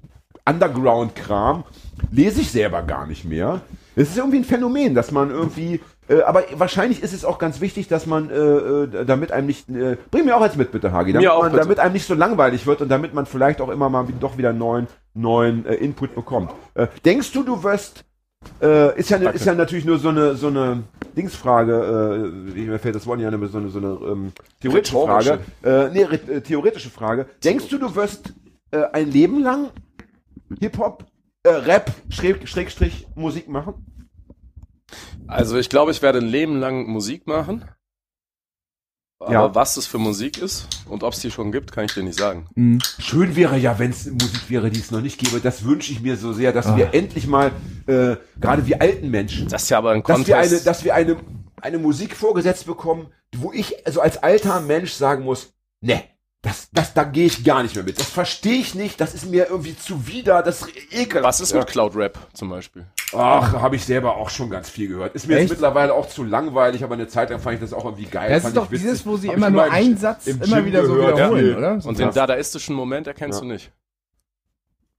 Underground-Kram, lese ich selber gar nicht mehr. Es ist irgendwie ein Phänomen, dass man irgendwie, äh, aber wahrscheinlich ist es auch ganz wichtig, dass man, äh, äh, damit einem nicht, äh, bring mir auch jetzt mit, bitte, Hagi, damit, auch, man, bitte. damit einem nicht so langweilig wird und damit man vielleicht auch immer mal doch wieder neuen, neuen äh, Input bekommt. Äh, denkst du, du wirst äh, ist ja, ne- ist ja natürlich nur so eine, so eine Dingsfrage, äh, wie mir fällt das Wort nicht ein, so eine, so eine ähm, theoretische. Frage. Äh, nee, äh, theoretische Frage. Denkst du, du wirst äh, ein Leben lang Hip-Hop, äh, Rap, Schräg, Schrägstrich Musik machen? Also ich glaube, ich werde ein Leben lang Musik machen. Aber Ja. was es für Musik ist und ob es die schon gibt, kann ich dir nicht sagen. Mhm. Schön wäre ja, wenn es Musik wäre, die es noch nicht gäbe. Das wünsche ich mir so sehr, dass Ah. wir endlich mal, äh, gerade wir alten Menschen, Das ist ja aber ein dass wir eine, dass wir eine, eine Musik vorgesetzt bekommen, wo ich also als alter Mensch sagen muss, ne, das, das, da gehe ich gar nicht mehr mit. Das verstehe ich nicht, das ist mir irgendwie zuwider, das ist ekelhaft. was ist mit Cloud Rap zum Beispiel? Ach, habe ich selber auch schon ganz viel gehört. Ist mir jetzt Echt? mittlerweile auch zu langweilig, aber eine Zeit lang fand ich das auch irgendwie geil. Das fand ist doch dieses, wo sie Hab immer nur einen Satz im immer Gym wieder so gehört, wiederholen, ja. oder? So Und den dadaistischen Moment erkennst Ja. du nicht.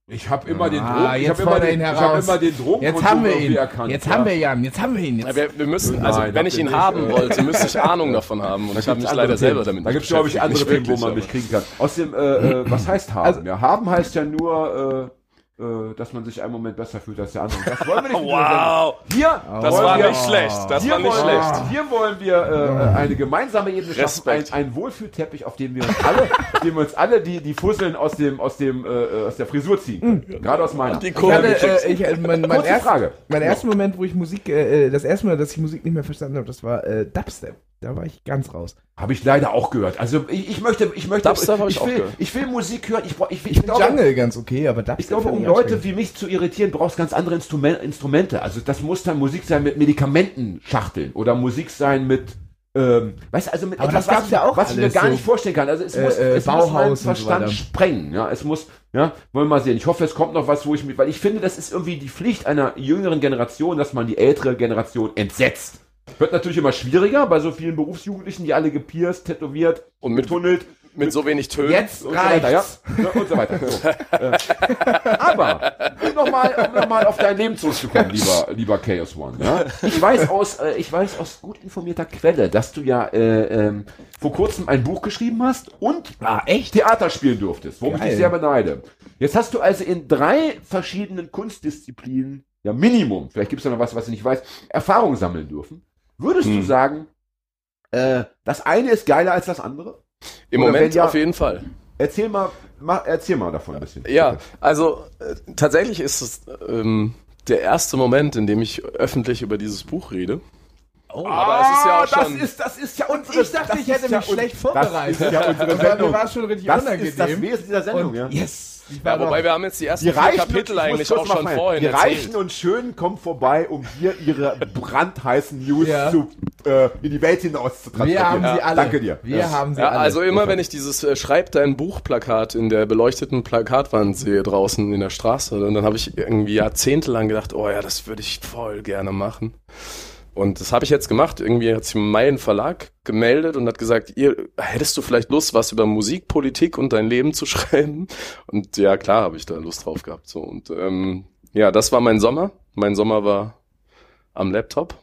Ich habe immer den Ah, Drogen, ich jetzt habe immer, den- ihn ich hab immer den Drogen Jetzt haben wir ihn. erkannt. Jetzt ja. haben wir Jan. Jetzt haben wir ihn. Jetzt. Ja, wir, wir müssen, also Nein, wenn ich ihn nicht, haben äh, wollte, müsste ich Ahnung (laughs) davon haben. Und ich habe mich leider andere selber Themen. damit Da gibt es, glaube ich, andere. Themen, wo man mich kriegen kann. Außerdem, äh, äh, was heißt haben? Also- ja, haben heißt ja nur, äh, dass man sich einen Moment besser fühlt als der andere. Das wollen wir nicht (laughs) Wow. Hier das wollen war wir, nicht schlecht. Das hier war nicht wollen, schlecht. Hier wollen wir äh, eine gemeinsame Ebene schaffen, ein, Respekt. ein Wohlfühlteppich, auf dem wir uns alle, auf dem wir uns alle die, die Fusseln aus dem, aus dem, äh, aus der Frisur ziehen. können. Gerade aus meiner. Die Ich Kurve hatte, gekriegt. äh, ich, äh, mein, mein, Kurze erst, Frage. mein erster Moment, wo ich Musik, äh, äh, das erste Mal, dass ich Musik nicht mehr verstanden habe, das war äh, Dubstep. Da war ich ganz raus. Habe ich leider auch gehört. Also ich, ich möchte, ich möchte, Dubstep ich ich, auch will, ich will Musik hören. Ich, ich, ich, Ich glaube, Jungle ganz okay, aber Dubstep Ich glaube, um ich Leute wie mich zu irritieren, brauchst ganz andere Instrumen Instrumente. Also das muss dann Musik sein mit Medikamentenschachteln oder Musik sein mit ähm, weißt du, also mit Aber etwas, das gab's was, ja auch was ich mir gar so. nicht vorstellen kann. Also es Äh, muss, äh, es muss meinen Bauhaus und so Verstand weiter. sprengen. Ja, es muss, ja, wollen wir mal sehen. Ich hoffe, es kommt noch was, wo ich mich, weil ich finde, das ist irgendwie die Pflicht einer jüngeren Generation, dass man die ältere Generation entsetzt. Wird natürlich immer schwieriger bei so vielen Berufsjugendlichen, die alle gepierst, tätowiert, Und mit, getunnelt, mit so wenig Tönen. Jetzt und so weiter, ja? reicht's. ja? Und so weiter. So. Äh, aber, um nochmal um noch mal auf dein Leben zurückzukommen, lieber, lieber Chaos One. Ja? Ich, weiß aus, äh, ich weiß aus gut informierter Quelle, dass du ja äh, ähm, vor kurzem ein Buch geschrieben hast und Ah, echt? Theater spielen durftest, worum ich Geil. dich sehr beneide. Jetzt hast du also in drei verschiedenen Kunstdisziplinen, ja Minimum, vielleicht gibt es da noch was, was ich nicht weiß, Erfahrung sammeln dürfen. Würdest du Hm. sagen, äh, das eine ist geiler als das andere? Im Oder Moment ja- auf jeden Fall. Erzähl mal, mach, erzähl mal davon ein bisschen. Ja, also äh, tatsächlich ist es ähm, der erste Moment, in dem ich öffentlich über dieses Buch rede. Oh, Aber es ist ja auch das schon- ist, das ist ja unsere, ich dachte, das ich hätte ja mich un- schlecht vorbereitet. Das ist ja unsere (laughs) Das war, mir Sendung. war schon richtig Das unangenehm. ist das Wesen dieser Sendung, und ja. yes. Ja, wobei wir haben jetzt die ersten Die vier Reichen, Kapitel eigentlich auch mal schon vorhin Die erzählt. Reichen und Schönen kommen vorbei, um hier ihre brandheißen News Ja. zu, äh, in die Welt hinaus zu transportieren. wir haben sie alle. Danke dir. Wir Ja. haben sie Ja, alle. also immer wenn ich dieses äh, Schreib dein Buch-Plakat in der beleuchteten Plakatwand sehe draußen in der Straße, dann, dann habe ich irgendwie jahrzehntelang gedacht, oh ja, das würde ich voll gerne machen. Und das habe ich jetzt gemacht. Irgendwie hat sich mein Verlag gemeldet und hat gesagt, ihr hättest du vielleicht Lust, was über Musik, Politik und dein Leben zu (laughs) schreiben? Und ja, klar, habe ich da Lust drauf gehabt. So und ähm, ja, das war mein Sommer. Mein Sommer war am Laptop.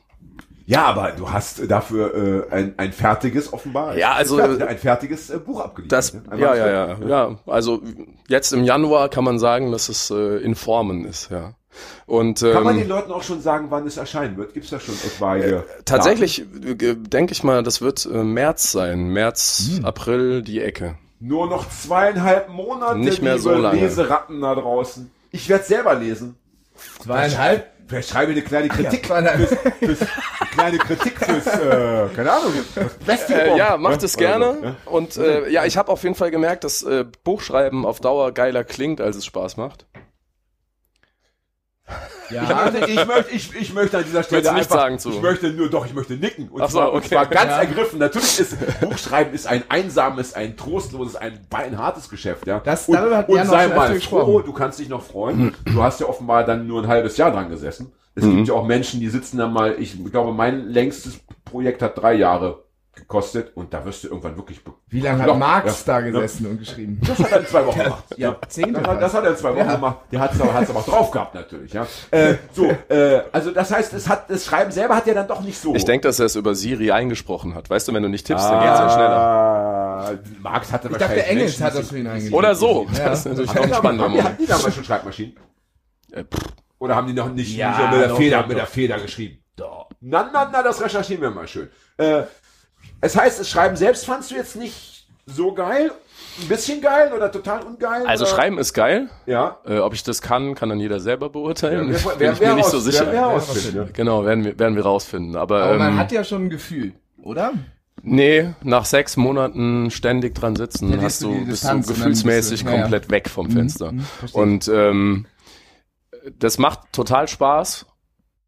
Ja, aber du hast dafür äh, ein, ein fertiges, offenbar. Ja, also- ein, fertig- ein fertiges äh, Buch abgeliefert. Das, ne? Ja, ja, ja, ja. Also jetzt im Januar kann man sagen, dass es äh, in Formen ist, ja. Und Kann man ähm, den Leuten auch schon sagen, wann es erscheinen wird? Gibt's da schon etwaige tatsächlich äh, denke ich mal, das wird äh, März sein, März, Hm. April die Ecke. Nur noch zweieinhalb Monate, Nicht mehr so lange. Leseratten da draußen. Ich werde selber lesen. Zweieinhalb? Vielleicht schreibe ich eine kleine Kritik. Zweieinhalb. fürs, eine kleine Kritik fürs, äh, keine Ahnung, Äh, ja, macht ne? es Oder gerne. so, ne? Und äh, ja, ich habe auf jeden Fall gemerkt, dass äh, Buchschreiben auf Dauer geiler klingt, als es Spaß macht. Ja, also ich, möchte, ich, ich möchte an dieser Stelle Willst einfach, sagen zu? ich möchte nur, doch, ich möchte nicken. Und, Ach so, zwar, und okay. zwar ganz Ja. ergriffen. Natürlich ist Buchschreiben ist ein einsames, ein trostloses, ein beinhartes Geschäft, ja. Das- und, darüber hat und sei mal froh, gesprochen. du kannst dich noch freuen. Du hast ja offenbar dann nur ein halbes Jahr dran gesessen. Es Mhm. gibt ja auch Menschen, die sitzen da mal, ich glaube, mein längstes Projekt hat drei Jahre gekostet und da wirst du irgendwann wirklich be- Wie lange hat Marx ja, da gesessen und geschrieben? das hat er in zwei Wochen gemacht. Jahrzehnte Das hat, das hat er in zwei Wochen Ja. gemacht. Der hat es aber, hat's aber auch drauf gehabt, natürlich. Ja. Äh, so, äh, also das heißt, es hat, das Schreiben selber hat ja dann doch nicht so. Ich denke, dass er es über Siri eingesprochen hat. Weißt du, wenn du nicht tippst, dann geht's ja schneller. Ah, Marx hatte Ich dachte, wahrscheinlich Engels Menschen, hat das für ihn eingeschrieben. Oder so. Ja. Das ist natürlich auch ein die, spannender Moment. haben die damals schon Schreibmaschinen? Äh, pff, Oder haben die noch nicht Ja, so mit der doch, Feder, doch, mit der. Feder geschrieben? Doch. Na, na, na, das recherchieren wir mal schön. Äh, es heißt, das Schreiben selbst fandst du jetzt nicht so geil? Ein bisschen geil oder total ungeil? Also oder? Schreiben ist geil. Ja. Äh, ob ich das kann, kann dann jeder selber beurteilen. Wer- Bin wer- ich wer mir nicht raus- so sicher. wer- wer rausfinden, ja. Genau, werden wir, werden wir rausfinden. Aber, Aber man ähm, hat ja schon ein Gefühl, oder? nee, nach sechs Monaten ständig dran sitzen, Verlierst hast du du, bist du gefühlsmäßig bist du- ja, ja. komplett weg vom Fenster. mhm, und ähm, das macht total Spaß.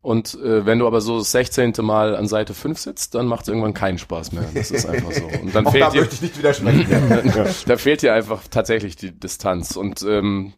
Und äh, wenn du aber so das 16. Mal an Seite 5 sitzt, dann macht es irgendwann keinen Spaß mehr. Das ist einfach so. Und dann Auch da fehlt dir, möchte ich nicht widersprechen. (laughs) da fehlt dir einfach tatsächlich die Distanz. Und ähm,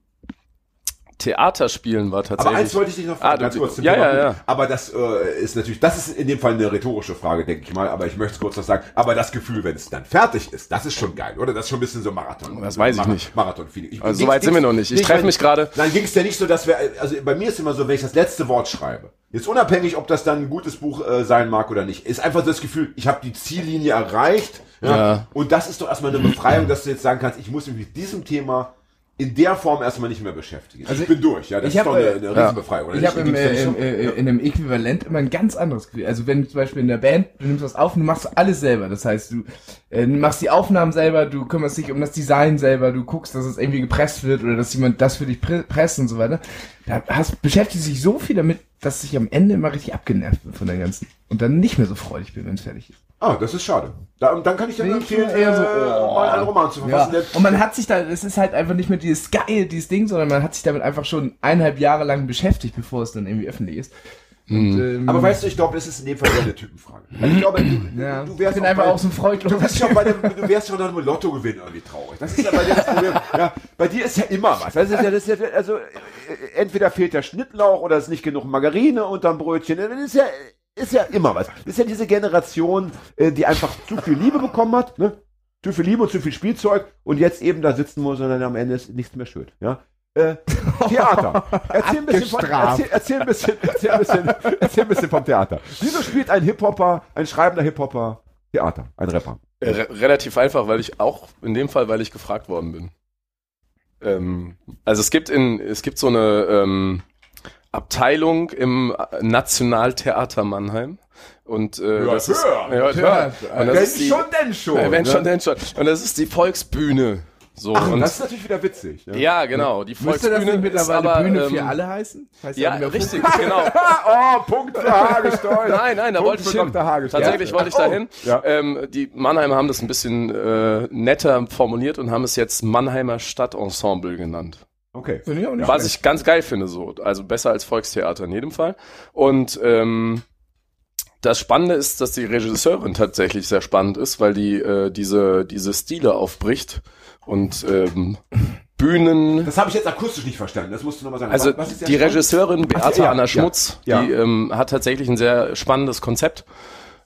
Theaterspielen war Aber tatsächlich. eins wollte ich dich noch Ah, fragen, du- ganz kurz zum ja, Thema ja, ja. Aber das äh, ist natürlich, das ist in dem Fall eine rhetorische Frage, denke ich mal, aber ich möchte es kurz noch sagen. Aber das Gefühl, wenn es dann fertig ist, das ist schon geil, oder? Das ist schon ein bisschen so Marathon. Das weiß ich Mara- nicht. Marathon-Feeling. Ich- Also so weit sind wir noch nicht. Ich treffe mich gerade. Nein, ging es ja nicht so, dass wir, also bei mir ist immer so, wenn ich das letzte Wort schreibe, jetzt unabhängig, ob das dann ein gutes Buch äh, sein mag oder nicht, ist einfach so das Gefühl, ich habe die Ziellinie erreicht. Ja, Ja. Und das ist doch erstmal eine Befreiung, dass du jetzt sagen kannst, ich muss mich mit diesem Thema in der Form erstmal nicht mehr beschäftigen. Also ich bin durch, ja. Das ich ist hab, doch eine, äh, eine ja. Riesenbefreiung. Ich habe äh, so? äh, in einem Äquivalent immer ein ganz anderes Gefühl. Also wenn du zum Beispiel in der Band, du nimmst was auf und du machst alles selber. Das heißt, du äh, machst die Aufnahmen selber, du kümmerst dich um das Design selber, du guckst, dass es irgendwie gepresst wird oder dass jemand das für dich pre presst und so weiter. Da hast, beschäftigst dich so viel damit, dass ich am Ende immer richtig abgenervt bin von der ganzen und dann nicht mehr so freudig bin, wenn es fertig ist. Ah, das ist schade. Da, und dann kann ich dir empfehlen, eher äh, so, oh. mal einen Roman zu Ja. verfassen. der- Und man hat sich da, es ist halt einfach nicht mehr dieses geil, dieses Ding, sondern man hat sich damit einfach schon eineinhalb Jahre lang beschäftigt, bevor es dann irgendwie öffentlich ist. Und, ähm, Aber weißt du, ich glaube, das ist in dem Fall eher eine Typenfrage. Also ich glaube, du, ja, du wärst ich bin auch einfach bei- auch so ein freudloser Du bist schon bei dem, du wärst schon einem Lottogewinn irgendwie traurig. Das ist ja bei dir das Problem. Ja, bei dir ist ja immer was. Das ist ja, das ist ja, also, äh, entweder fehlt der Schnittlauch oder es ist nicht genug Margarine unterm Brötchen. Das ist ja, ist ja immer was. Das ist ja diese Generation, äh, die einfach zu viel Liebe bekommen hat, ne? Zu viel Liebe und zu viel Spielzeug und jetzt eben da sitzen muss und dann am Ende ist nichts mehr schön, ja? Äh, (laughs) Theater. Erzähl ein bisschen, von, erzähl, erzähl ein bisschen, erzähl ein bisschen, erzähl ein bisschen vom Theater. Wieso spielt ein Hip-Hopper, ein schreibender Hip-Hopper Theater, ein Rapper? Äh, Re relativ einfach, weil ich auch in dem Fall, weil ich gefragt worden bin. Ähm, also es gibt in es gibt so eine ähm, Abteilung im Nationaltheater Mannheim und äh, Hört, das ist hört. hört. Und das Wenn ist die, schon, denn schon. Ja, wenn ne? schon, denn schon. Und das ist die Volksbühne. So Ach, und das ist natürlich wieder witzig. Ne? ja, genau. Die Müsste Volksbühne das nicht mittlerweile aber, Bühne ähm, für alle heißen? Heißt Ja, mehr richtig, genau. (laughs) oh, Punkt für Hagestolz. Nein, nein, da Punkt wollte ich hin. Tatsächlich wollte ich Ach, da oh. hin. Ja. Ähm, die Mannheimer haben das ein bisschen äh, netter formuliert und haben es jetzt Mannheimer Stadtensemble genannt. Okay. Finde ich auch nicht Was schlecht. ich ganz geil finde, so. Also besser als Volkstheater in jedem Fall. Und ähm, das Spannende ist, dass die Regisseurin tatsächlich sehr spannend ist, weil die äh, diese, diese Stile aufbricht und ähm, Bühnen, Das habe ich jetzt akustisch nicht verstanden. Das musst du nochmal sagen. also die? Regisseurin Beate Ach, ja, Anna ja, Schmutz, ja. die ähm, hat tatsächlich ein sehr spannendes Konzept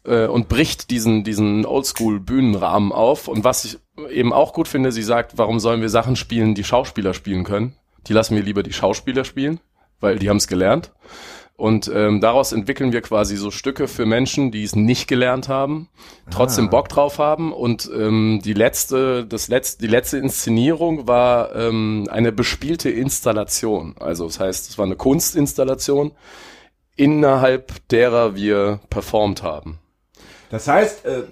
äh, und bricht diesen diesen Oldschool Bühnenrahmen auf. Und was ich eben auch gut finde, sie sagt, warum sollen wir Sachen spielen, die Schauspieler spielen können? Die lassen wir lieber die Schauspieler spielen, weil die haben es gelernt. Und ähm, daraus entwickeln wir quasi so Stücke für Menschen, die es nicht gelernt haben, trotzdem Ah. Bock drauf haben. Und ähm, die letzte, das letzte, die letzte Inszenierung war ähm, eine bespielte Installation. Also das heißt, es war eine Kunstinstallation, innerhalb derer wir performt haben. Das heißt, äh,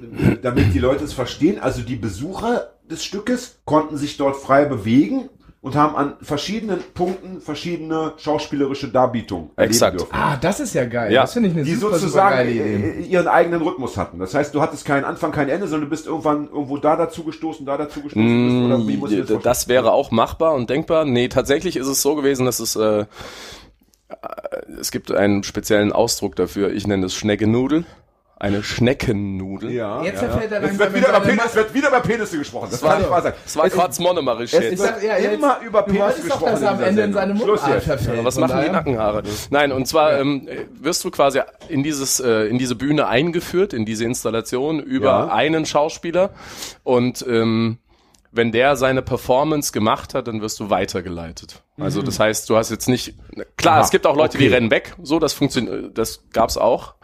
damit die Leute es verstehen, also die Besucher des Stückes konnten sich dort frei bewegen und haben an verschiedenen Punkten verschiedene schauspielerische Darbietungen erleben Exakt. dürfen. Ah, das ist ja geil. Ja. Das finde ich eine Die super, super sozusagen geile Idee. äh, ihren eigenen Rhythmus hatten. Das heißt, du hattest keinen Anfang, kein Ende, sondern du bist irgendwann irgendwo da dazu gestoßen, da dazu gestoßen. bist, oder wie muss ich das? Mm, Das wäre auch machbar und denkbar. Nee, tatsächlich ist es so gewesen, dass es äh, äh, es gibt einen speziellen Ausdruck dafür. Ich nenne es Schneckenudel. Eine Schneckennudel. ja. Jetzt ja. er langsam wird wieder, über Penis, es wird wieder über Penisse gesprochen. Das war- kann nicht wahr sein. Es war Es- Quarz Monomarisch Es jetzt. ist sag- ja, jetzt- immer über Du Penis wolltest doch, gesprochen. dass er am Ende in seine Schluss Mundart jetzt. verfällt. Was machen die Nackenhaare? Nein, und zwar ähm, wirst du quasi in dieses äh, in diese Bühne eingeführt, in diese Installation über Ja. einen Schauspieler und ähm, wenn der seine Performance gemacht hat, dann wirst du weitergeleitet. Also das heißt, du hast jetzt nicht klar, Aha, es gibt auch Leute, die okay. rennen weg, so das funktioniert, das gab's auch.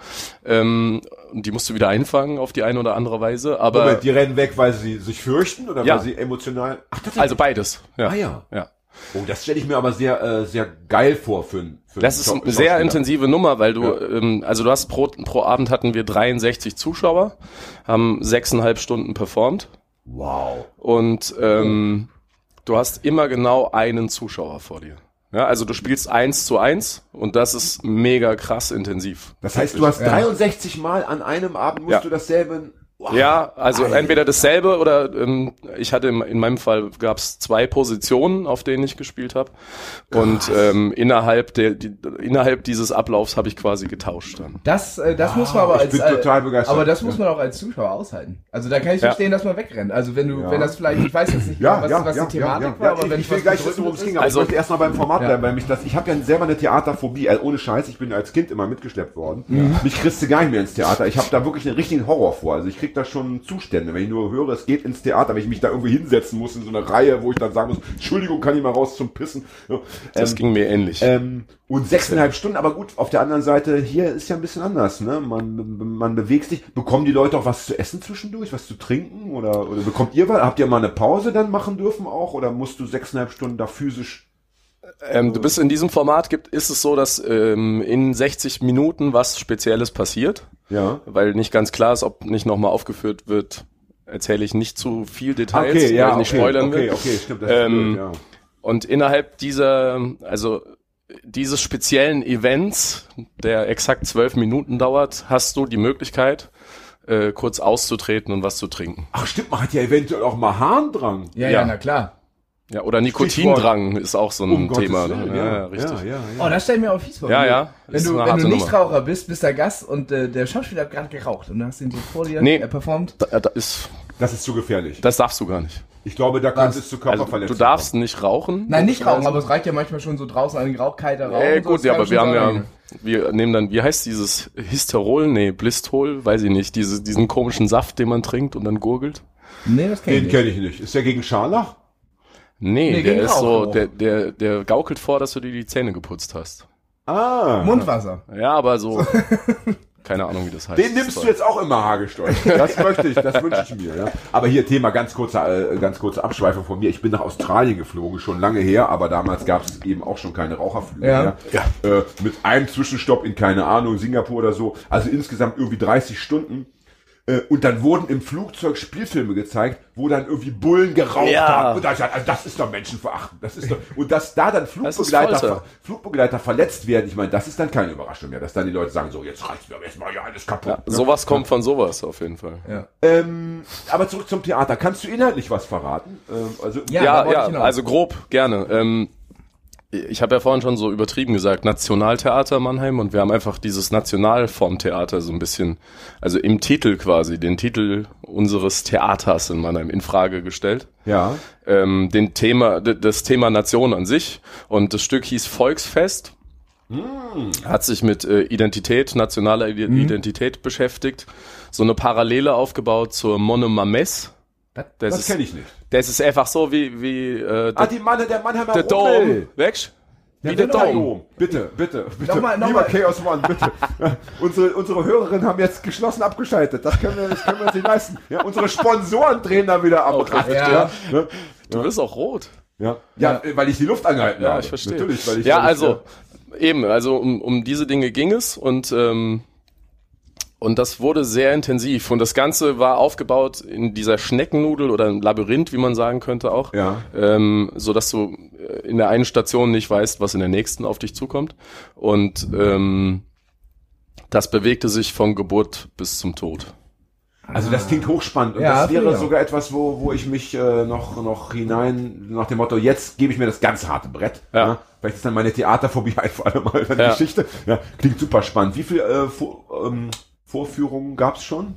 Ähm, die musst du wieder einfangen auf die eine oder andere Weise, aber Moment, die rennen weg, weil sie sich fürchten oder Ja. weil sie emotional. Ach, also beides. Ja. Ah ja. ja. Oh, das stelle ich mir aber sehr, äh, sehr geil vor für, einen- für Das ist eine sehr intensive Nummer, weil du, Ja. ähm, also du hast pro, pro Abend hatten wir 63 Zuschauer, haben sechseinhalb Stunden performt Wow. und ähm, du hast immer genau einen Zuschauer vor dir. Ja, also du spielst eins zu eins und das ist mega krass intensiv. Das heißt, du hast 63 Mal an einem Abend musst Ja. du dasselbe. Wow. Ja, also Alter. entweder dasselbe oder ähm, ich hatte im- in meinem Fall gab es zwei Positionen, auf denen ich gespielt habe und ähm, innerhalb der die, innerhalb dieses Ablaufs habe ich quasi getauscht dann. Das, äh, das muss man aber Ah, ich als, bin äh, total begeistert. aber das muss man auch als Zuschauer aushalten. Also da kann ich Ja. verstehen, dass man wegrennt. Also wenn du, Ja. wenn das vielleicht, ich weiß jetzt nicht, Ja, genau, was, ja, was ja, die Thematik ja, ja. war, ja, aber ich, wenn ich will was gleich wissen, worum es ist- ging, aber Also- ich möchte erstmal beim Format Ja. bleiben, weil mich das, ich habe ja selber eine Theaterphobie, also ohne Scheiß, ich bin als Kind immer mitgeschleppt worden. Mich kriegst du gar nicht mehr ins Theater. Ich habe da wirklich einen richtigen Horror vor. Also ich krieg da schon Zustände, wenn ich nur höre, es geht ins Theater, wenn ich mich da irgendwie hinsetzen muss in so einer Reihe, wo ich dann sagen muss, Entschuldigung, kann ich mal raus zum Pissen. Ja. Das Ähm, ging mir ähnlich. ähm, und sechseinhalb Stunden, aber gut, auf der anderen Seite, hier ist ja ein bisschen anders, ne? Man, man bewegt sich. Bekommen die Leute auch was zu essen zwischendurch, was zu trinken? Oder, oder bekommt ihr was? Habt ihr mal eine Pause dann machen dürfen auch? Oder musst du sechseinhalb Stunden da physisch? Ähm, du bist in diesem Format gibt, ist es so, dass ähm, in 60 Minuten was Spezielles passiert, Ja. weil nicht ganz klar ist, ob nicht nochmal aufgeführt wird. Erzähle ich nicht zu viel Details, weil ich nicht spoilern okay, will. okay, stimmt. Das Ähm, ja. Und innerhalb dieser, also dieses speziellen Events, der exakt zwölf Minuten dauert, hast du die Möglichkeit, äh, kurz auszutreten und was zu trinken. Ach stimmt, man hat ja eventuell auch mal Harndrang. Ja, Ja. ja, na klar. Ja, oder Nikotindrang ist auch so ein Um Gottes Thema. Willen, ne? ja, ja, richtig. Ja, ja, Oh, ja. das stell ich mir auch fies vor. Ja, Wenn du- ja, Wenn du, wenn du Nummer. Nichtraucher bist, bist der Gast und äh, der Schauspieler hat gerade geraucht und du hast ihn so vor dir Nee. er performt. Da, da ist, Das ist zu gefährlich. das darfst du gar nicht. Ich glaube, da könnte es zu Also, Körperverletzungen du darfst nicht rauchen. Nein, nicht rauchen, aber es reicht ja manchmal schon so draußen an den Rauchkeiter rauchen. Äh, so, gut, das ja, aber wir haben ja, wir nehmen dann, wie heißt dieses Histerol? Nee, Blistol, weiß ich nicht, diese, diesen komischen Saft, den man trinkt und dann gurgelt. Nee, das kenn ich Den nicht. kenne ich nicht. Ist der gegen Scharlach? Nee, Nee, der ist so, der, der, der gaukelt vor, dass du dir die Zähne geputzt hast. Ah. Mundwasser. Ja, aber so, (laughs) keine Ahnung, wie das heißt. Den nimmst du jetzt auch immer haargesteuert. Das möchte ich, das wünsche ich mir. Ja. Aber hier Thema ganz kurze, äh, ganz kurze Abschweifung von mir. Ich bin nach Australien geflogen, schon lange her, aber damals gab es eben auch schon keine Raucherflüge Ja. mehr. Äh, mit einem Zwischenstopp in keine Ahnung Singapur oder so. Also insgesamt irgendwie 30 Stunden. Äh, Und dann wurden im Flugzeug Spielfilme gezeigt, wo dann irgendwie Bullen geraucht Ja. haben. Und da, ich, also das ist doch Menschenverachten. Das ist doch, und dass da dann Flugbegleiter, Flugbegleiter verletzt werden, ich meine, das ist dann keine Überraschung mehr, dass dann die Leute sagen, so, jetzt reißt mir aber erstmal ja alles kaputt. Ja, sowas kommt von sowas auf jeden Fall. Ja. Ähm, aber zurück zum Theater. Kannst du inhaltlich was verraten? Ähm, also, Ja, Ja, ja, also grob, gerne. Ähm, ich habe ja vorhin schon so übertrieben gesagt, Nationaltheater Mannheim und wir haben einfach dieses National vom Theater so ein bisschen, also im Titel quasi, den Titel unseres Theaters in Mannheim in Frage gestellt. Ja. Ähm, den Thema, das Thema Nation an sich und das Stück hieß Volksfest. Hat sich mit äh, Identität, nationaler Ide- Identität beschäftigt. So eine Parallele aufgebaut zur Monomames. Das, Das ist, kenne ich nicht. das ist einfach so wie, wie äh, Ah, die Mann, der Mannheimer der Dom. Weg? Wie Der der Dom. Dom. Bitte, bitte, bitte. Nochmal, Lieber nochmal. Chaos One, bitte. Ja, (laughs) unsere, unsere Hörerinnen haben jetzt geschlossen abgeschaltet. Das können wir, das können wir uns nicht leisten. Ja, unsere Sponsoren drehen da wieder ab. Okay, Ja. ne? Du bist auch rot. ja. ja, weil ich die Luft angehalten Ja, habe. ich verstehe. Natürlich, weil ich ja, also eben, also um, um diese Dinge ging es und ähm, und das wurde sehr intensiv und das Ganze war aufgebaut in dieser Schneckennudel oder ein Labyrinth, wie man sagen könnte auch, Ja. ähm, so dass du äh, in der einen Station nicht weißt, was in der nächsten auf dich zukommt und ähm, das bewegte sich von Geburt bis zum Tod. Also das klingt hochspannend und Ja, das wäre auch. sogar etwas, wo, wo ich mich äh, noch, noch hinein, nach dem Motto, jetzt gebe ich mir das ganz harte Brett. Ja. Vielleicht ist dann meine Theaterphobie (laughs) einfach einmal eine Ja. Geschichte. Ja, klingt super spannend. Wie viele äh, ähm, Vorführungen gab's schon?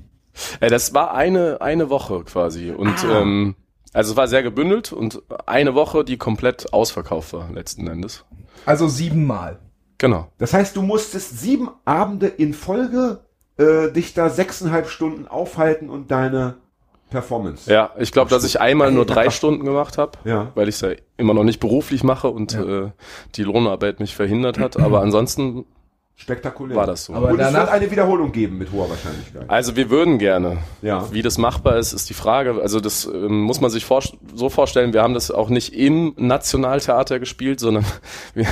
Äh, das war eine, eine Woche quasi. Und Ah. ähm, also es war sehr gebündelt und eine Woche, die komplett ausverkauft war, letzten Endes. Also siebenmal. Genau. Das heißt, du musstest sieben Abende in Folge äh, dich da sechseinhalb Stunden aufhalten und deine Performance. Ja, ich glaube, dass ich einmal nur drei Stunden gemacht habe, Ja. weil ich es ja immer noch nicht beruflich mache und Ja. äh, die Lohnarbeit mich verhindert hat. Aber (clears throat) ansonsten Spektakulär. war das so. Aber und es wird eine Wiederholung geben mit hoher Wahrscheinlichkeit. also wir würden gerne. Ja. Wie das machbar ist, ist die Frage. Also das ähm, muss man sich vor, so vorstellen. Wir haben das auch nicht im Nationaltheater gespielt, sondern (laughs) wir,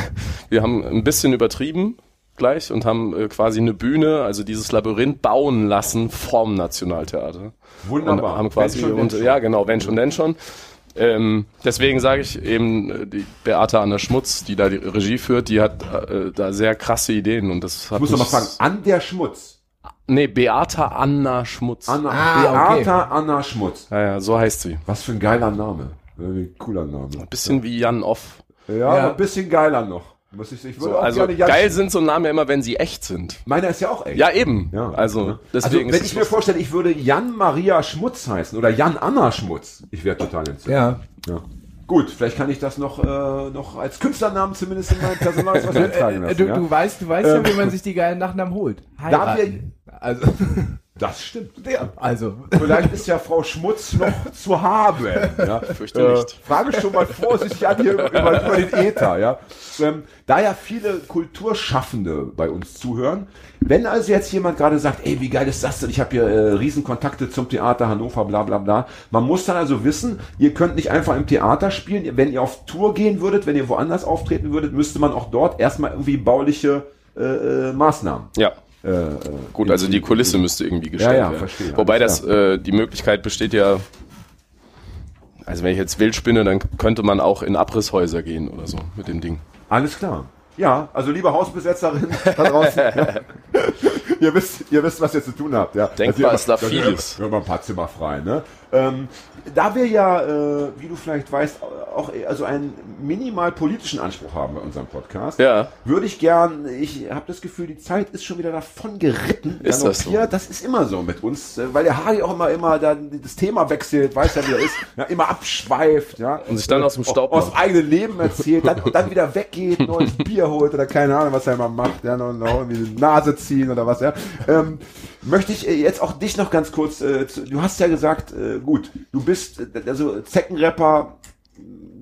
wir haben ein bisschen übertrieben gleich und haben äh, quasi eine Bühne, also dieses Labyrinth bauen lassen vom Nationaltheater. Wunderbar. Und haben quasi Wenn schon, und, denn schon. ja genau, wenn schon denn schon. Ähm, deswegen sage ich eben, äh, die Beate Anna Schmutz, die da die Regie führt, die hat äh, da sehr krasse Ideen und das hat Ich muss noch mal mich- fragen, an der Schmutz. Nee, Beata Anna Schmutz. Anna, Ah, Beata Anna Schmutz. Ja, ja, so heißt sie. Was für ein geiler Name. Ein cooler Name. Bisschen wie Jan Off. Ja, Ja. aber ein bisschen geiler noch. Muss ich, ich würde So, also gerne geil sind so Namen ja immer, wenn sie echt sind. Meiner ist ja auch echt. Ja, eben. Ja. Also Ja. deswegen also, wenn ich mir vorstelle, ich würde Jan Maria Schmutz heißen oder Jan Anna Schmutz, ich wäre total entzückt. Ja. Ja. Gut, vielleicht kann ich das noch, äh, noch als Künstlernamen zumindest in meinem Personalausweis (laughs) eintragen Äh, lassen. du, ja? du weißt, du weißt ja, wie man sich die geilen Nachnamen holt. Heiraten. Also, (laughs) Das stimmt. ja, also. Vielleicht ist ja Frau Schmutz noch (laughs) zu haben. Ja? Fürchte Äh, nicht. Frage schon mal vorsichtig an hier über, über den Äther. Ja? Ähm, da ja viele Kulturschaffende bei uns zuhören, wenn also jetzt jemand gerade sagt, ey, wie geil ist das denn? Ich habe hier äh, Riesenkontakte zum Theater Hannover, bla bla bla. Man muss dann also wissen, ihr könnt nicht einfach im Theater spielen. Wenn ihr auf Tour gehen würdet, wenn ihr woanders auftreten würdet, müsste man auch dort erstmal irgendwie bauliche äh, äh, Maßnahmen. Ja. Äh, äh, Gut, also die Kulisse müsste irgendwie gestellt Ja, ja, werden. verstehe, Wobei das, äh, die Möglichkeit besteht ja, also wenn ich jetzt wild spinne, dann könnte man auch in Abrisshäuser gehen oder so mit dem Ding. Alles klar. Ja, also liebe Hausbesetzerin da draußen, (laughs) ja. ihr, wisst, ihr wisst, was ihr zu tun habt. Ja. Denkbar Also, ist da vieles. Wir haben ein paar Zimmer frei. Ne? Ähm, da wir ja, äh, wie du vielleicht weißt, auch also einen minimal politischen Anspruch haben bei unserem Podcast, Ja. würde ich gern, ich habe das Gefühl, die Zeit ist schon wieder davon geritten. Ist das so? Das ist immer so mit uns, äh, weil der Hardy auch immer, immer dann das Thema wechselt, weiß ja, wie er ist, (laughs) ja, immer abschweift, ja. Und sich dann aus dem Staub aus dem eigenen Leben erzählt, dann, (laughs) dann wieder weggeht, neues Bier holt oder keine Ahnung, was er immer macht, ja, noch, noch irgendwie die Nase ziehen oder was, ja. Ähm, möchte ich äh, jetzt auch dich noch ganz kurz, äh, zu, du hast ja gesagt, äh, gut, du bist, also Zeckenrapper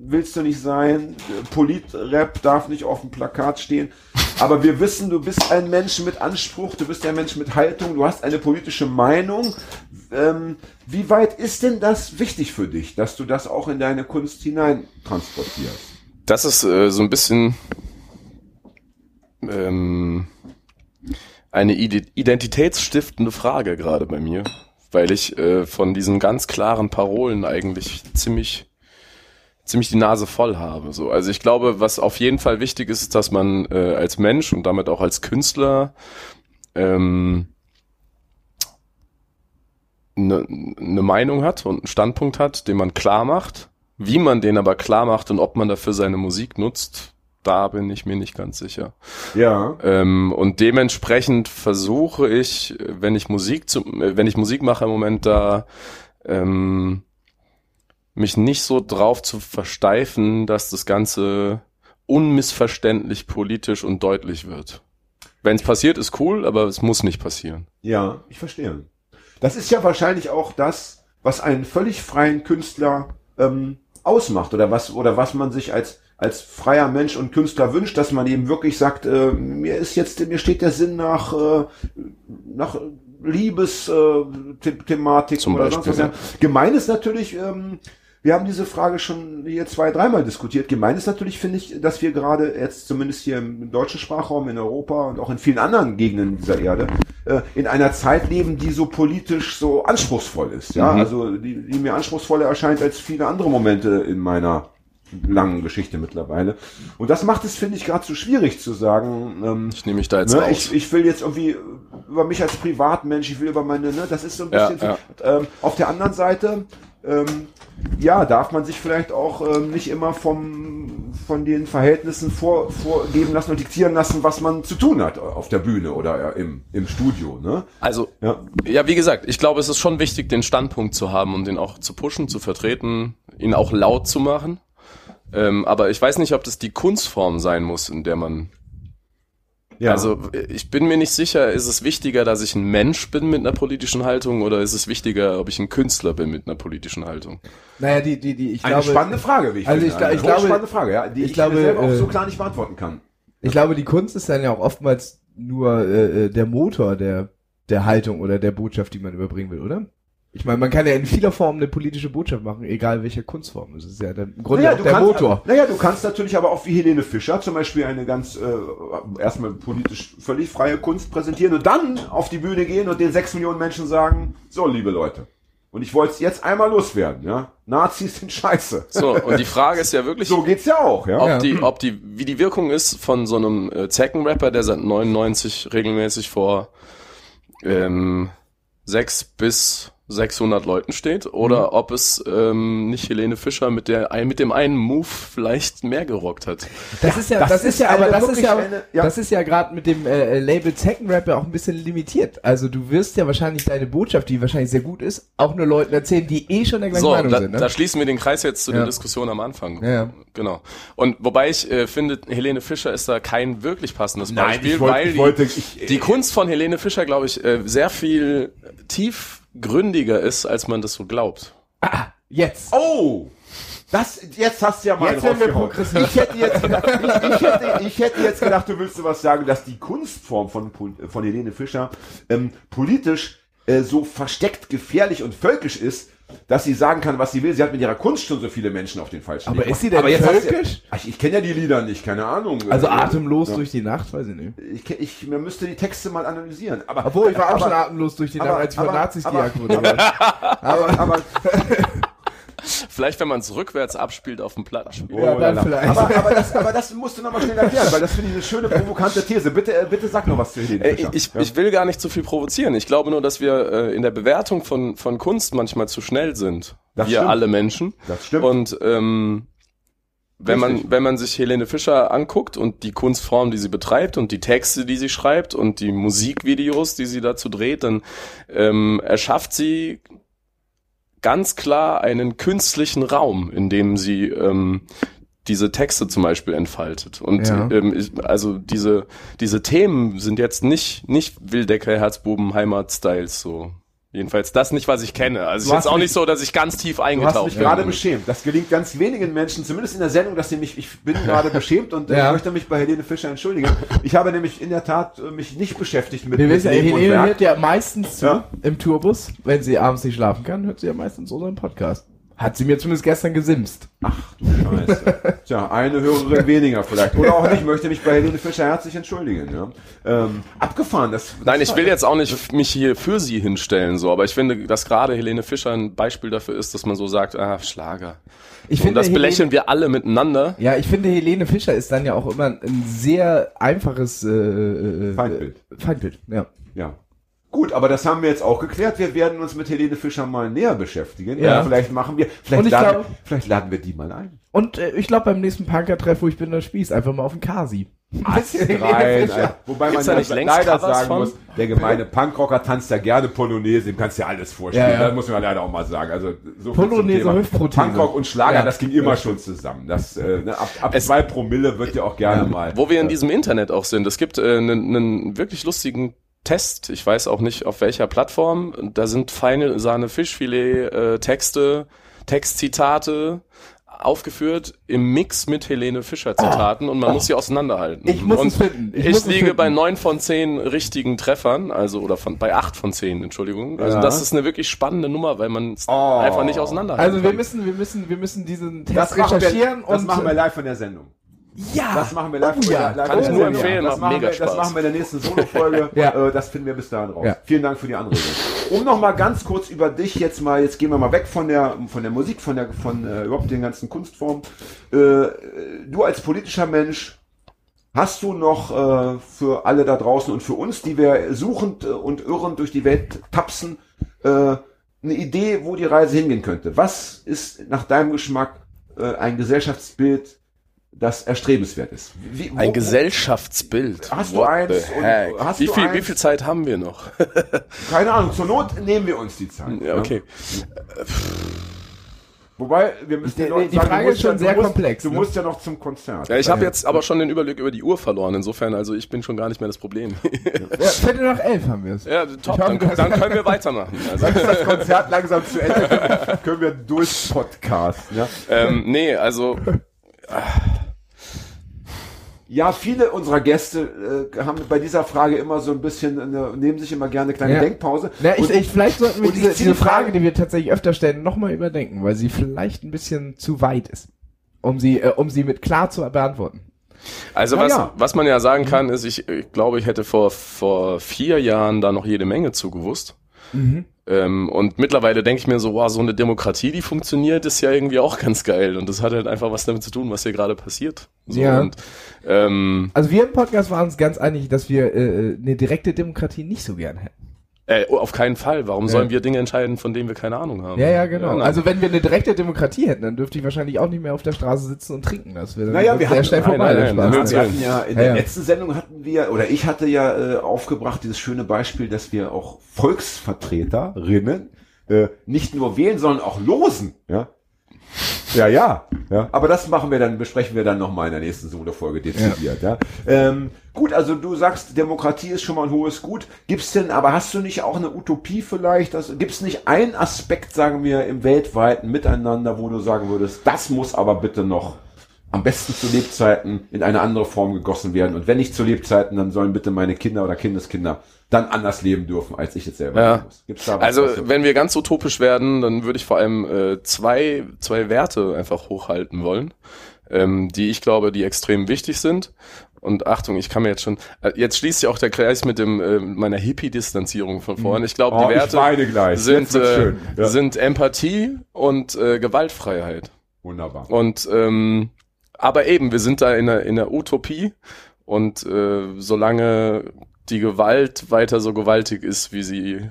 willst du nicht sein, Politrap darf nicht auf dem Plakat stehen, aber wir wissen, du bist ein Mensch mit Anspruch, du bist ein Mensch mit Haltung, du hast eine politische Meinung. Ähm, wie weit ist denn das wichtig für dich, dass du das auch in deine Kunst hinein transportierst? Das ist äh, so ein bisschen ähm, eine ide- identitätsstiftende Frage gerade bei mir, weil ich äh, von diesen ganz klaren Parolen eigentlich ziemlich ziemlich die Nase voll habe. So, also ich glaube, was auf jeden Fall wichtig ist, ist, dass man äh, als Mensch und damit auch als Künstler ähm, eine ne Meinung hat und einen Standpunkt hat, den man klar macht. Wie man den aber klar macht und ob man dafür seine Musik nutzt, da bin ich mir nicht ganz sicher. Ja. Ähm, und dementsprechend versuche ich, wenn ich Musik zu, wenn ich Musik mache im Moment da, ähm, mich nicht so drauf zu versteifen, dass das Ganze unmissverständlich politisch und deutlich wird. Wenn es passiert, ist cool, aber es muss nicht passieren. Ja, ich verstehe. Das ist ja wahrscheinlich auch das, was einen völlig freien Künstler ähm, ausmacht oder was oder was man sich als als freier Mensch und Künstler wünscht, dass man eben wirklich sagt, äh, mir ist jetzt mir steht der Sinn nach äh, nach Liebes äh, The oder Beispiel, sonst was. Ja. Gemein ist natürlich ähm, wir haben diese Frage schon hier zwei, dreimal diskutiert. Gemein ist natürlich, finde ich, dass wir gerade jetzt zumindest hier im deutschen Sprachraum, in Europa und auch in vielen anderen Gegenden dieser Erde äh, in einer Zeit leben, die so politisch so anspruchsvoll ist. Ja, Mhm. also die, die mir anspruchsvoller erscheint als viele andere Momente in meiner langen Geschichte mittlerweile. Und das macht es, finde ich, gerade so schwierig zu sagen, ähm, Ich nehme mich da jetzt Ne, raus. ich, ich will jetzt irgendwie über mich als Privatmensch, ich will über meine, ne, das ist so ein Ja, bisschen. ja. so, ähm, auf der anderen Seite, ähm, ja, darf man sich vielleicht auch ähm, nicht immer vom von den Verhältnissen vor, vorgeben lassen und diktieren lassen, was man zu tun hat auf der Bühne oder im, im Studio, ne? also Ja. Ja, wie gesagt, ich glaube, es ist schon wichtig, den Standpunkt zu haben und den auch zu pushen, zu vertreten, ihn auch laut zu machen. Ähm, aber ich weiß nicht, ob das die Kunstform sein muss, in der man. Ja. Also ich bin mir nicht sicher, ist es wichtiger, dass ich ein Mensch bin mit einer politischen Haltung oder ist es wichtiger, ob ich ein Künstler bin mit einer politischen Haltung? Naja, die, die, die, ich eine glaube, spannende Frage, wie ich also finde. ich Eine ich glaube- hochspannende Frage, ja, die ich, ich glaube, mir selber auch äh, so klar nicht beantworten kann. ich glaube, die Kunst ist dann ja auch oftmals nur äh, äh, der Motor der, der Haltung oder der Botschaft, die man überbringen will, oder? Ich meine, man kann ja in vieler Form eine politische Botschaft machen, egal welche Kunstform. Das ist ja im Grunde Naja, auch du der kannst, Motor. Naja, du kannst natürlich aber auch wie Helene Fischer zum Beispiel eine ganz äh, erstmal politisch völlig freie Kunst präsentieren und dann auf die Bühne gehen und den sechs Millionen Menschen sagen, so liebe Leute. Und ich wollte es jetzt einmal loswerden, ja. Nazis sind scheiße. So, und die Frage ist ja (laughs) wirklich, So geht's ja auch, ja. ob Ja. die, ob die, wie die Wirkung ist von so einem äh, Zeckenrapper, der seit 99 regelmäßig vor ähm, sechs bis 600 Leuten steht, oder Mhm. ob es ähm, nicht Helene Fischer mit der ein- mit dem einen Move vielleicht mehr gerockt hat. Das ist ja, das das, ist ist ja, aber das ist wirklich ja, eine- ja. das ist ja gerade mit dem äh, Label Second Rap ja auch ein bisschen limitiert. Also du wirst ja wahrscheinlich deine Botschaft, die wahrscheinlich sehr gut ist, auch nur Leuten erzählen, die eh schon der gleichen So, Meinung da, sind. Ne? da schließen wir den Kreis jetzt zu Ja. der Diskussion am Anfang. Ja, ja. Genau. Und wobei ich äh, finde, Helene Fischer ist da kein wirklich passendes Nein, Beispiel, ich wollte- weil ich die, wollte- ich- die Kunst von Helene Fischer, glaube ich, äh, sehr viel tiefgründiger ist, als man das so glaubt. Jetzt. Oh! Das, jetzt hast du ja mal Jetzt werden wir progressiv. Ich hätte jetzt gedacht, ich, ich, hätte, ich hätte jetzt gedacht, du willst was sagen, dass die Kunstform von, Pol- von Helene Fischer ähm, politisch äh, so versteckt, gefährlich und völkisch ist, dass sie sagen kann, was sie will. Sie hat mit ihrer Kunst schon so viele Menschen auf den falschen Aber Weg ist sie denn jetzt du ja- völkisch? Ach, ich kenne ja die Lieder nicht, keine Ahnung. Also Äh, atemlos ja. durch die Nacht, weiß ich nicht. Ich, ich, man müsste die Texte mal analysieren. Aber, Obwohl, ich war auch aber, schon atemlos durch die Nacht, aber- als ich von Nazis gejagt wurde. aber, aber, (laughs) (laughs) Vielleicht, wenn man es rückwärts abspielt auf dem Plattenspiel. Ja, dann vielleicht. Aber, aber, das, aber das musst du nochmal schnell erklären, weil das finde ich eine schöne provokante These. Bitte, äh, bitte sag noch was zu Helene Äh, Fischer. Ich, Ja. ich will gar nicht zu viel provozieren. Ich glaube nur, dass wir äh, in der Bewertung von, von Kunst manchmal zu schnell sind. Das wir stimmt. alle Menschen. Das stimmt. Und ähm, wenn man, wenn man sich Helene Fischer anguckt und die Kunstform, die sie betreibt und die Texte, die sie schreibt und die Musikvideos, die sie dazu dreht, dann ähm, erschafft sie ganz klar einen künstlichen Raum, in dem sie ähm, diese Texte zum Beispiel entfaltet. Und Ja. ähm, ich, also diese, diese Themen sind jetzt nicht, nicht Wildecker, Herzbuben, Heimat-Styles so. Jedenfalls das nicht, was ich kenne. Also es ist jetzt auch mich- nicht so, dass ich ganz tief Du hast eingetaucht mich bin. gerade beschämt. Das gelingt ganz wenigen Menschen, zumindest in der Sendung, dass sie mich, ich bin (laughs) gerade beschämt und äh, Ja. ich möchte mich bei Helene Fischer entschuldigen. Ich habe nämlich in der Tat äh, mich nicht beschäftigt mit, Wir mit wissen, ja, Leben und Helene Werk. hört ja meistens zu Ja. im Tourbus. Wenn sie abends nicht schlafen kann, hört sie ja meistens unseren Podcast. Hat sie mir zumindest gestern gesimst. Scheiße. Tja, eine Hörerin weniger vielleicht. Oder auch nicht, möchte mich bei Helene Fischer herzlich entschuldigen. Ja. Ähm, abgefahren, das, das Nein, ich will jetzt auch nicht mich hier für sie hinstellen, so, aber ich finde, dass gerade Helene Fischer ein Beispiel dafür ist, dass man so sagt, ah, Schlager. Ich Und finde, das Helene- belächeln wir alle miteinander. Ja, ich finde, Helene Fischer ist dann ja auch immer ein sehr einfaches äh, äh, Feindbild. Feindbild, ja. Ja. Gut, aber das haben wir jetzt auch geklärt. Wir werden uns mit Helene Fischer mal näher beschäftigen. Ja. Vielleicht machen wir, vielleicht ich laden, glaub- vielleicht laden wir die mal ein. Und äh, ich glaube beim nächsten Punker-Treff, wo ich bin, da Spieß, einfach mal auf den Kasi. Alter. Wobei Gibt's man längst leider sagen von? muss, der gemeine Punkrocker tanzt ja gerne Polonaise, dem kannst du ja alles vorstellen. Ja, ja. Das muss man leider auch mal sagen. Also so Polonaise. Punkrock und Schlager, Ja. das ging immer schon zusammen. Das, äh, ne, ab, ab Es- zwei Promille wird ja auch gerne mal. Wo wir in diesem Internet auch sind. Es gibt einen äh, einen wirklich lustigen Test. Ich weiß auch nicht auf welcher Plattform. Da sind feine Sahne Fischfilet, äh, Texte, Textzitate aufgeführt im Mix mit Helene Fischer Zitaten und man muss sie auseinanderhalten. Ich muss und es finden. Ich Ich, liege finden. bei neun von zehn richtigen Treffern, also oder von bei acht von zehn, Entschuldigung. Also Ja. das ist eine wirklich spannende Nummer, weil man es Oh. einfach nicht auseinanderhalten Also wir kann. müssen, wir müssen, wir müssen diesen Test das recherchieren wir, das und machen wir live von der Sendung. Ja, Das machen wir live, Oh ja. live Kann ich nur empfehlen, Das macht machen, mega wir, das Spaß. machen wir in der nächsten Solo-Folge. (laughs) Ja. äh, das finden wir bis dahin raus. Ja. Vielen Dank für die Anregung. Um noch mal ganz kurz über dich jetzt mal, jetzt gehen wir mal weg von der, von der Musik, von der, von äh, überhaupt den ganzen Kunstformen. Äh, du als politischer Mensch, Hast du noch äh, für alle da draußen und für uns, die wir suchend äh, und irrend durch die Welt tapsen, äh, eine Idee, wo die Reise hingehen könnte? Was ist nach deinem Geschmack äh, ein Gesellschaftsbild, das erstrebenswert ist? Wie, wo- Ein Gesellschaftsbild. Hast du What eins the und- wie, du viel, eins? wie viel Zeit haben wir noch? (laughs) Keine Ahnung, zur Not nehmen wir uns die Zeit. ja, okay. Wobei, wir müssen Die- die sagen, Frage du ist schon ja, sehr du musst, komplex, Du ne? musst ja noch zum Konzert. Ja, ich habe jetzt aber schon den Überblick über die Uhr verloren. Insofern, also ich bin schon gar nicht mehr das Problem. (laughs) ja, Viertel nach elf haben wir es. ja, top, dann, du dann können wir weitermachen. (laughs) Also, Ist das Konzert langsam zu Ende? Können, können wir durch Podcast. Ja? ähm, nee, also ja, viele unserer Gäste äh, haben bei dieser Frage immer so ein bisschen, eine, nehmen sich immer gerne eine kleine Ja. Denkpause. Na, ich, Und- ich, vielleicht sollten wir diese, diese die Frage- Frage, die wir tatsächlich öfter stellen, nochmal überdenken, weil sie vielleicht ein bisschen zu weit ist, um sie, äh, um sie mit klar zu beantworten. Also Na was, ja. was man ja sagen kann, ist, ich, ich glaube, ich hätte vor, vor vier Jahren da noch jede Menge zugewusst. Ähm, und mittlerweile denke ich mir so, wow, so eine Demokratie, die funktioniert, ist ja irgendwie auch ganz geil. Und das hat halt einfach was damit zu tun, was hier gerade passiert. So, Ja. Und, ähm, Also wir im Podcast waren uns ganz einig, dass wir äh, eine direkte Demokratie nicht so gern hätten. Äh, auf keinen Fall. Warum Ja. sollen wir Dinge entscheiden, von denen wir keine Ahnung haben? Ja, ja, genau. nein. also wenn wir eine direkte Demokratie hätten, dann dürfte ich wahrscheinlich auch nicht mehr auf der Straße sitzen und trinken. Das wäre Naja, wir sehr hatten- schnell vorbei. nein, der nein, Spaß. nein, Wir hatten ja in der Ja, ja. letzten Sendung hatten wir, oder ich hatte ja äh, aufgebracht, dieses schöne Beispiel, dass wir auch Volksvertreterinnen äh, nicht nur wählen, sondern auch losen. Ja, ja, ja. ja. Aber das machen wir dann, besprechen wir dann nochmal in der nächsten Solo-Folge dezidiert. Ja. Ähm, gut, also du sagst, Demokratie ist schon mal ein hohes Gut. Gibt's denn, aber hast du nicht auch eine Utopie vielleicht? Das, gibt's nicht einen Aspekt, sagen wir, im weltweiten Miteinander, wo du sagen würdest, das muss aber bitte noch am besten zu Lebzeiten in eine andere Form gegossen werden. Und wenn nicht zu Lebzeiten, dann sollen bitte meine Kinder oder Kindeskinder dann anders leben dürfen, als ich jetzt selber Ja. muss. Gibt's da was, Also was wenn wir ganz utopisch werden, dann würde ich vor allem äh, zwei, zwei Werte einfach hochhalten wollen, ähm, die ich glaube, die extrem wichtig sind. Und Achtung, ich kann mir jetzt schon, äh, jetzt schließt sich auch der Kreis mit dem äh, meiner Hippie-Distanzierung von vorhin. Ich glaube, Oh, die Werte sind, äh. Ja. sind Empathie und äh, Gewaltfreiheit. Wunderbar. Und ähm, aber eben, wir sind da in der, in der Utopie und äh, solange die Gewalt weiter so gewaltig ist, wie sie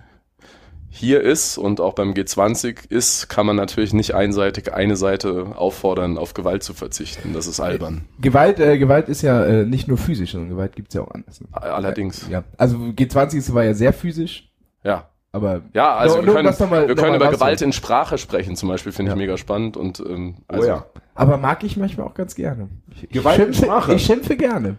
hier ist und auch beim G20 ist, kann man natürlich nicht einseitig eine Seite auffordern, auf Gewalt zu verzichten. Das ist albern. Gewalt, äh, Gewalt ist ja äh, nicht nur physisch, sondern Gewalt gibt's ja auch anders. Ne? Allerdings. Ja. Also G20 ist- war ja sehr physisch, Ja. aber Ja, also Nur- wir können, mal- wir können über Gewalt in Sprache sprechen, zum Beispiel, finde Ja. ich mega spannend. Und ähm, also, oh ja. aber mag ich manchmal auch ganz gerne. Ich, Gewalt ich in schimpfe, Sprache. Ich schimpfe gerne.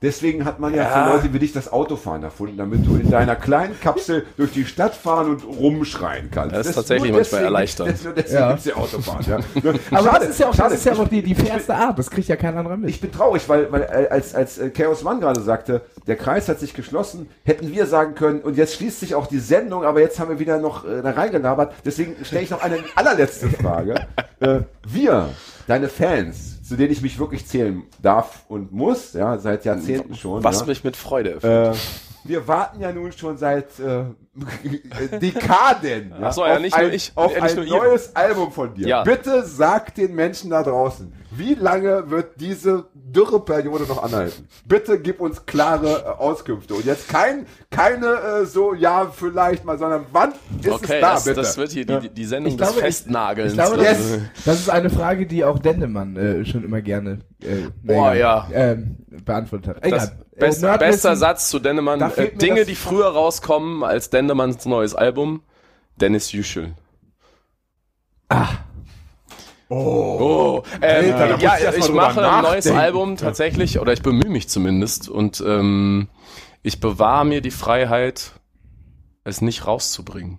Deswegen hat man ja, Ja. für Leute wie dich das Autofahren erfunden, damit du in deiner kleinen Kapsel (laughs) durch die Stadt fahren und rumschreien kannst. Das ist tatsächlich nur manchmal deswegen- (laughs) das- nur Deswegen Ja. gibt's ja (laughs) Autofahren. Ja. Aber Schade, das ist ja auch, schade. das ist ja Ich- auch die, die fairste Art. Das kriegt ja kein anderer mit. Ich bin traurig, weil, weil äh, als, als äh, Chaos One gerade sagte, der Kreis hat sich geschlossen, hätten wir sagen können, und jetzt schließt sich auch die Sendung, aber jetzt haben wir wieder noch äh, da reingelabert. Deswegen stelle ich noch eine allerletzte Frage. äh, wir, deine Fans, zu denen ich mich wirklich zählen darf und muss, ja, seit Jahrzehnten schon. was ja, mich mit Freude erfüllt. äh, wir warten ja nun schon seit äh, (laughs) Dekaden Ach so, ja, auf nicht ein, nur ich, auf nicht ein nur ihr. neues Album von dir. Ja. Bitte sag den Menschen da draußen, wie lange wird diese Dürreperiode noch anhalten? Bitte gib uns klare äh, Auskünfte. Und jetzt kein, keine äh, so, ja, vielleicht mal, sondern wann ist Okay, es da, das, bitte? das wird hier die, die Sendung Ich glaube, des ich- Festnagelns. Ich glaube, Yes. das, das ist eine Frage, die auch Dendemann äh, schon immer gerne äh, Boah, ja. ähm, beantwortet hat. das Egal. Best, Nerdwissen- bester Satz zu Dendemann. Äh, Dinge, die früher rauskommen als Dendemanns neues Album. Dennis Yücel. Ah. Oh. Ähm, Alter, ja, ich mache ein neues. Album tatsächlich, oder ich bemühe mich zumindest. Und ähm, ich bewahre mir die Freiheit, es nicht rauszubringen.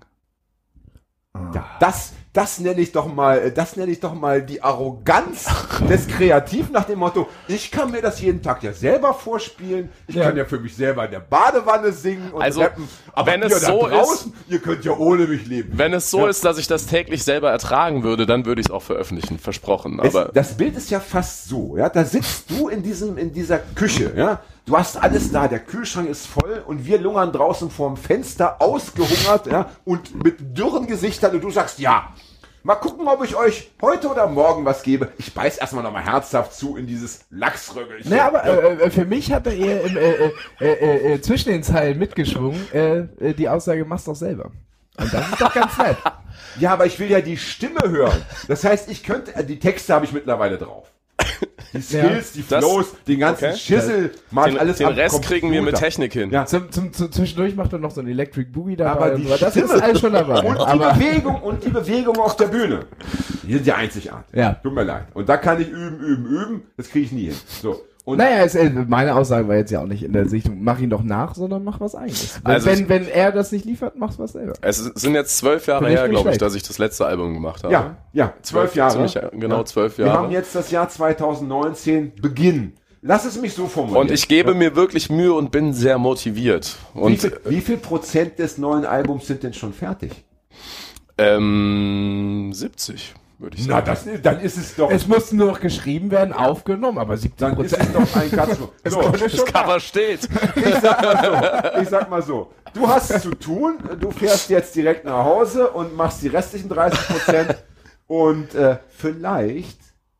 Ja, das, das nenne ich doch mal, das nenne ich doch mal die Arroganz des Kreativen nach dem Motto, ich kann mir das jeden Tag ja selber vorspielen, ich Ja. kann ja für mich selber in der Badewanne singen und Also, rappen, aber wenn ihr es da so draußen, ihr könnt ja ohne mich leben. Wenn es so Ja. ist, dass ich das täglich selber ertragen würde, dann würde ich es auch veröffentlichen, versprochen. Es, Aber das Bild ist ja fast so, ja, da sitzt du in diesem, in dieser Küche, ja, du hast alles da, der Kühlschrank ist voll und wir lungern draußen vorm Fenster ausgehungert, ja, und mit dürren Gesichtern und du sagst, ja, mal gucken, ob ich euch heute oder morgen was gebe. Ich beiß erstmal nochmal herzhaft zu in dieses Lachsröggelchen. Ne, aber äh, äh, für mich hat er eher im, äh, äh, äh, äh, zwischen den Zeilen mitgeschwungen, die Aussage, mach's doch selber. Und das ist doch ganz nett. (laughs) Ja, aber ich will ja die Stimme hören. Das heißt, ich könnte, die Texte habe ich mittlerweile drauf. Die Skills, die Das- Flows, den ganzen okay. Schissel, mach den, alles den am Rest kriegen wir mit. Technik hin. Ja. Zum, zum, zu, zwischendurch macht er noch so ein Electric Boogie dabei. Aber die das ist Stimme- alles schon dabei. Und die aber Bewegung und die Bewegung auf der Bühne. Die sind ja einzigartig. Ja. Tut mir leid. Und da kann ich üben, üben, üben. Das kriege ich nie hin. So. Und naja, es, äh, meine Aussage war jetzt ja auch nicht in der Sichtung, mach ihn doch nach, sondern mach was eigenes. Wenn, Also wenn, ich- wenn er das nicht liefert, mach's was selber. Es sind jetzt zwölf Jahre her, glaube ich, dass ich das letzte Album gemacht habe. ja, ja, zwölf Jahre. Ziemlich, genau zwölf Wir Jahre. haben jetzt das Jahr 2019 Beginn. Lass es mich so formulieren. und ich gebe mir wirklich Mühe und bin sehr motiviert. wie, Und viel, wie viel Prozent des neuen Albums sind denn schon fertig? ähm, 70, würde ich Na, sagen. das, dann ist es doch, Es mussten nur noch geschrieben werden, aufgenommen, aber 70 dann ist Prozent. es doch ein Katzenlob. (laughs) So, das Cover steht. ich sag mal so, ich sag mal so, du hast zu tun, du fährst jetzt direkt nach Hause und machst die restlichen 30 Prozent und äh, vielleicht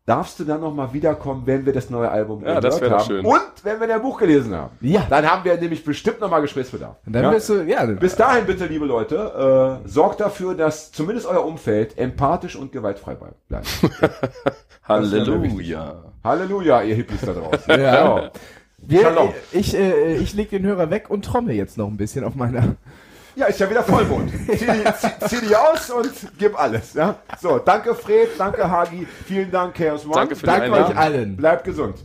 darfst du dann noch mal wiederkommen, wenn wir das neue Album Ja, das haben schön. und wenn wir dein Buch gelesen haben. Ja. Dann haben wir nämlich bestimmt noch mal Gesprächsbedarf. Und dann ja? bist du, ja, Bis dahin bitte, liebe Leute, äh, sorgt dafür, dass zumindest euer Umfeld empathisch und gewaltfrei bleibt. (laughs) Halleluja. Halleluja, ihr Hippies da draußen. Ja. Genau. wir, ich, äh, ich leg den Hörer weg und trommel jetzt noch ein bisschen auf meiner. Ja, ist ja wieder Vollmond. zieh, die- zieh, zieh die aus und gib alles. Ja? So, danke Fred, danke Hagi, vielen Dank Chaos One. Danke für die Danke Einladung. euch allen Bleibt gesund.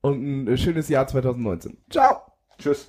und ein schönes Jahr 2019. Ciao! Tschüss.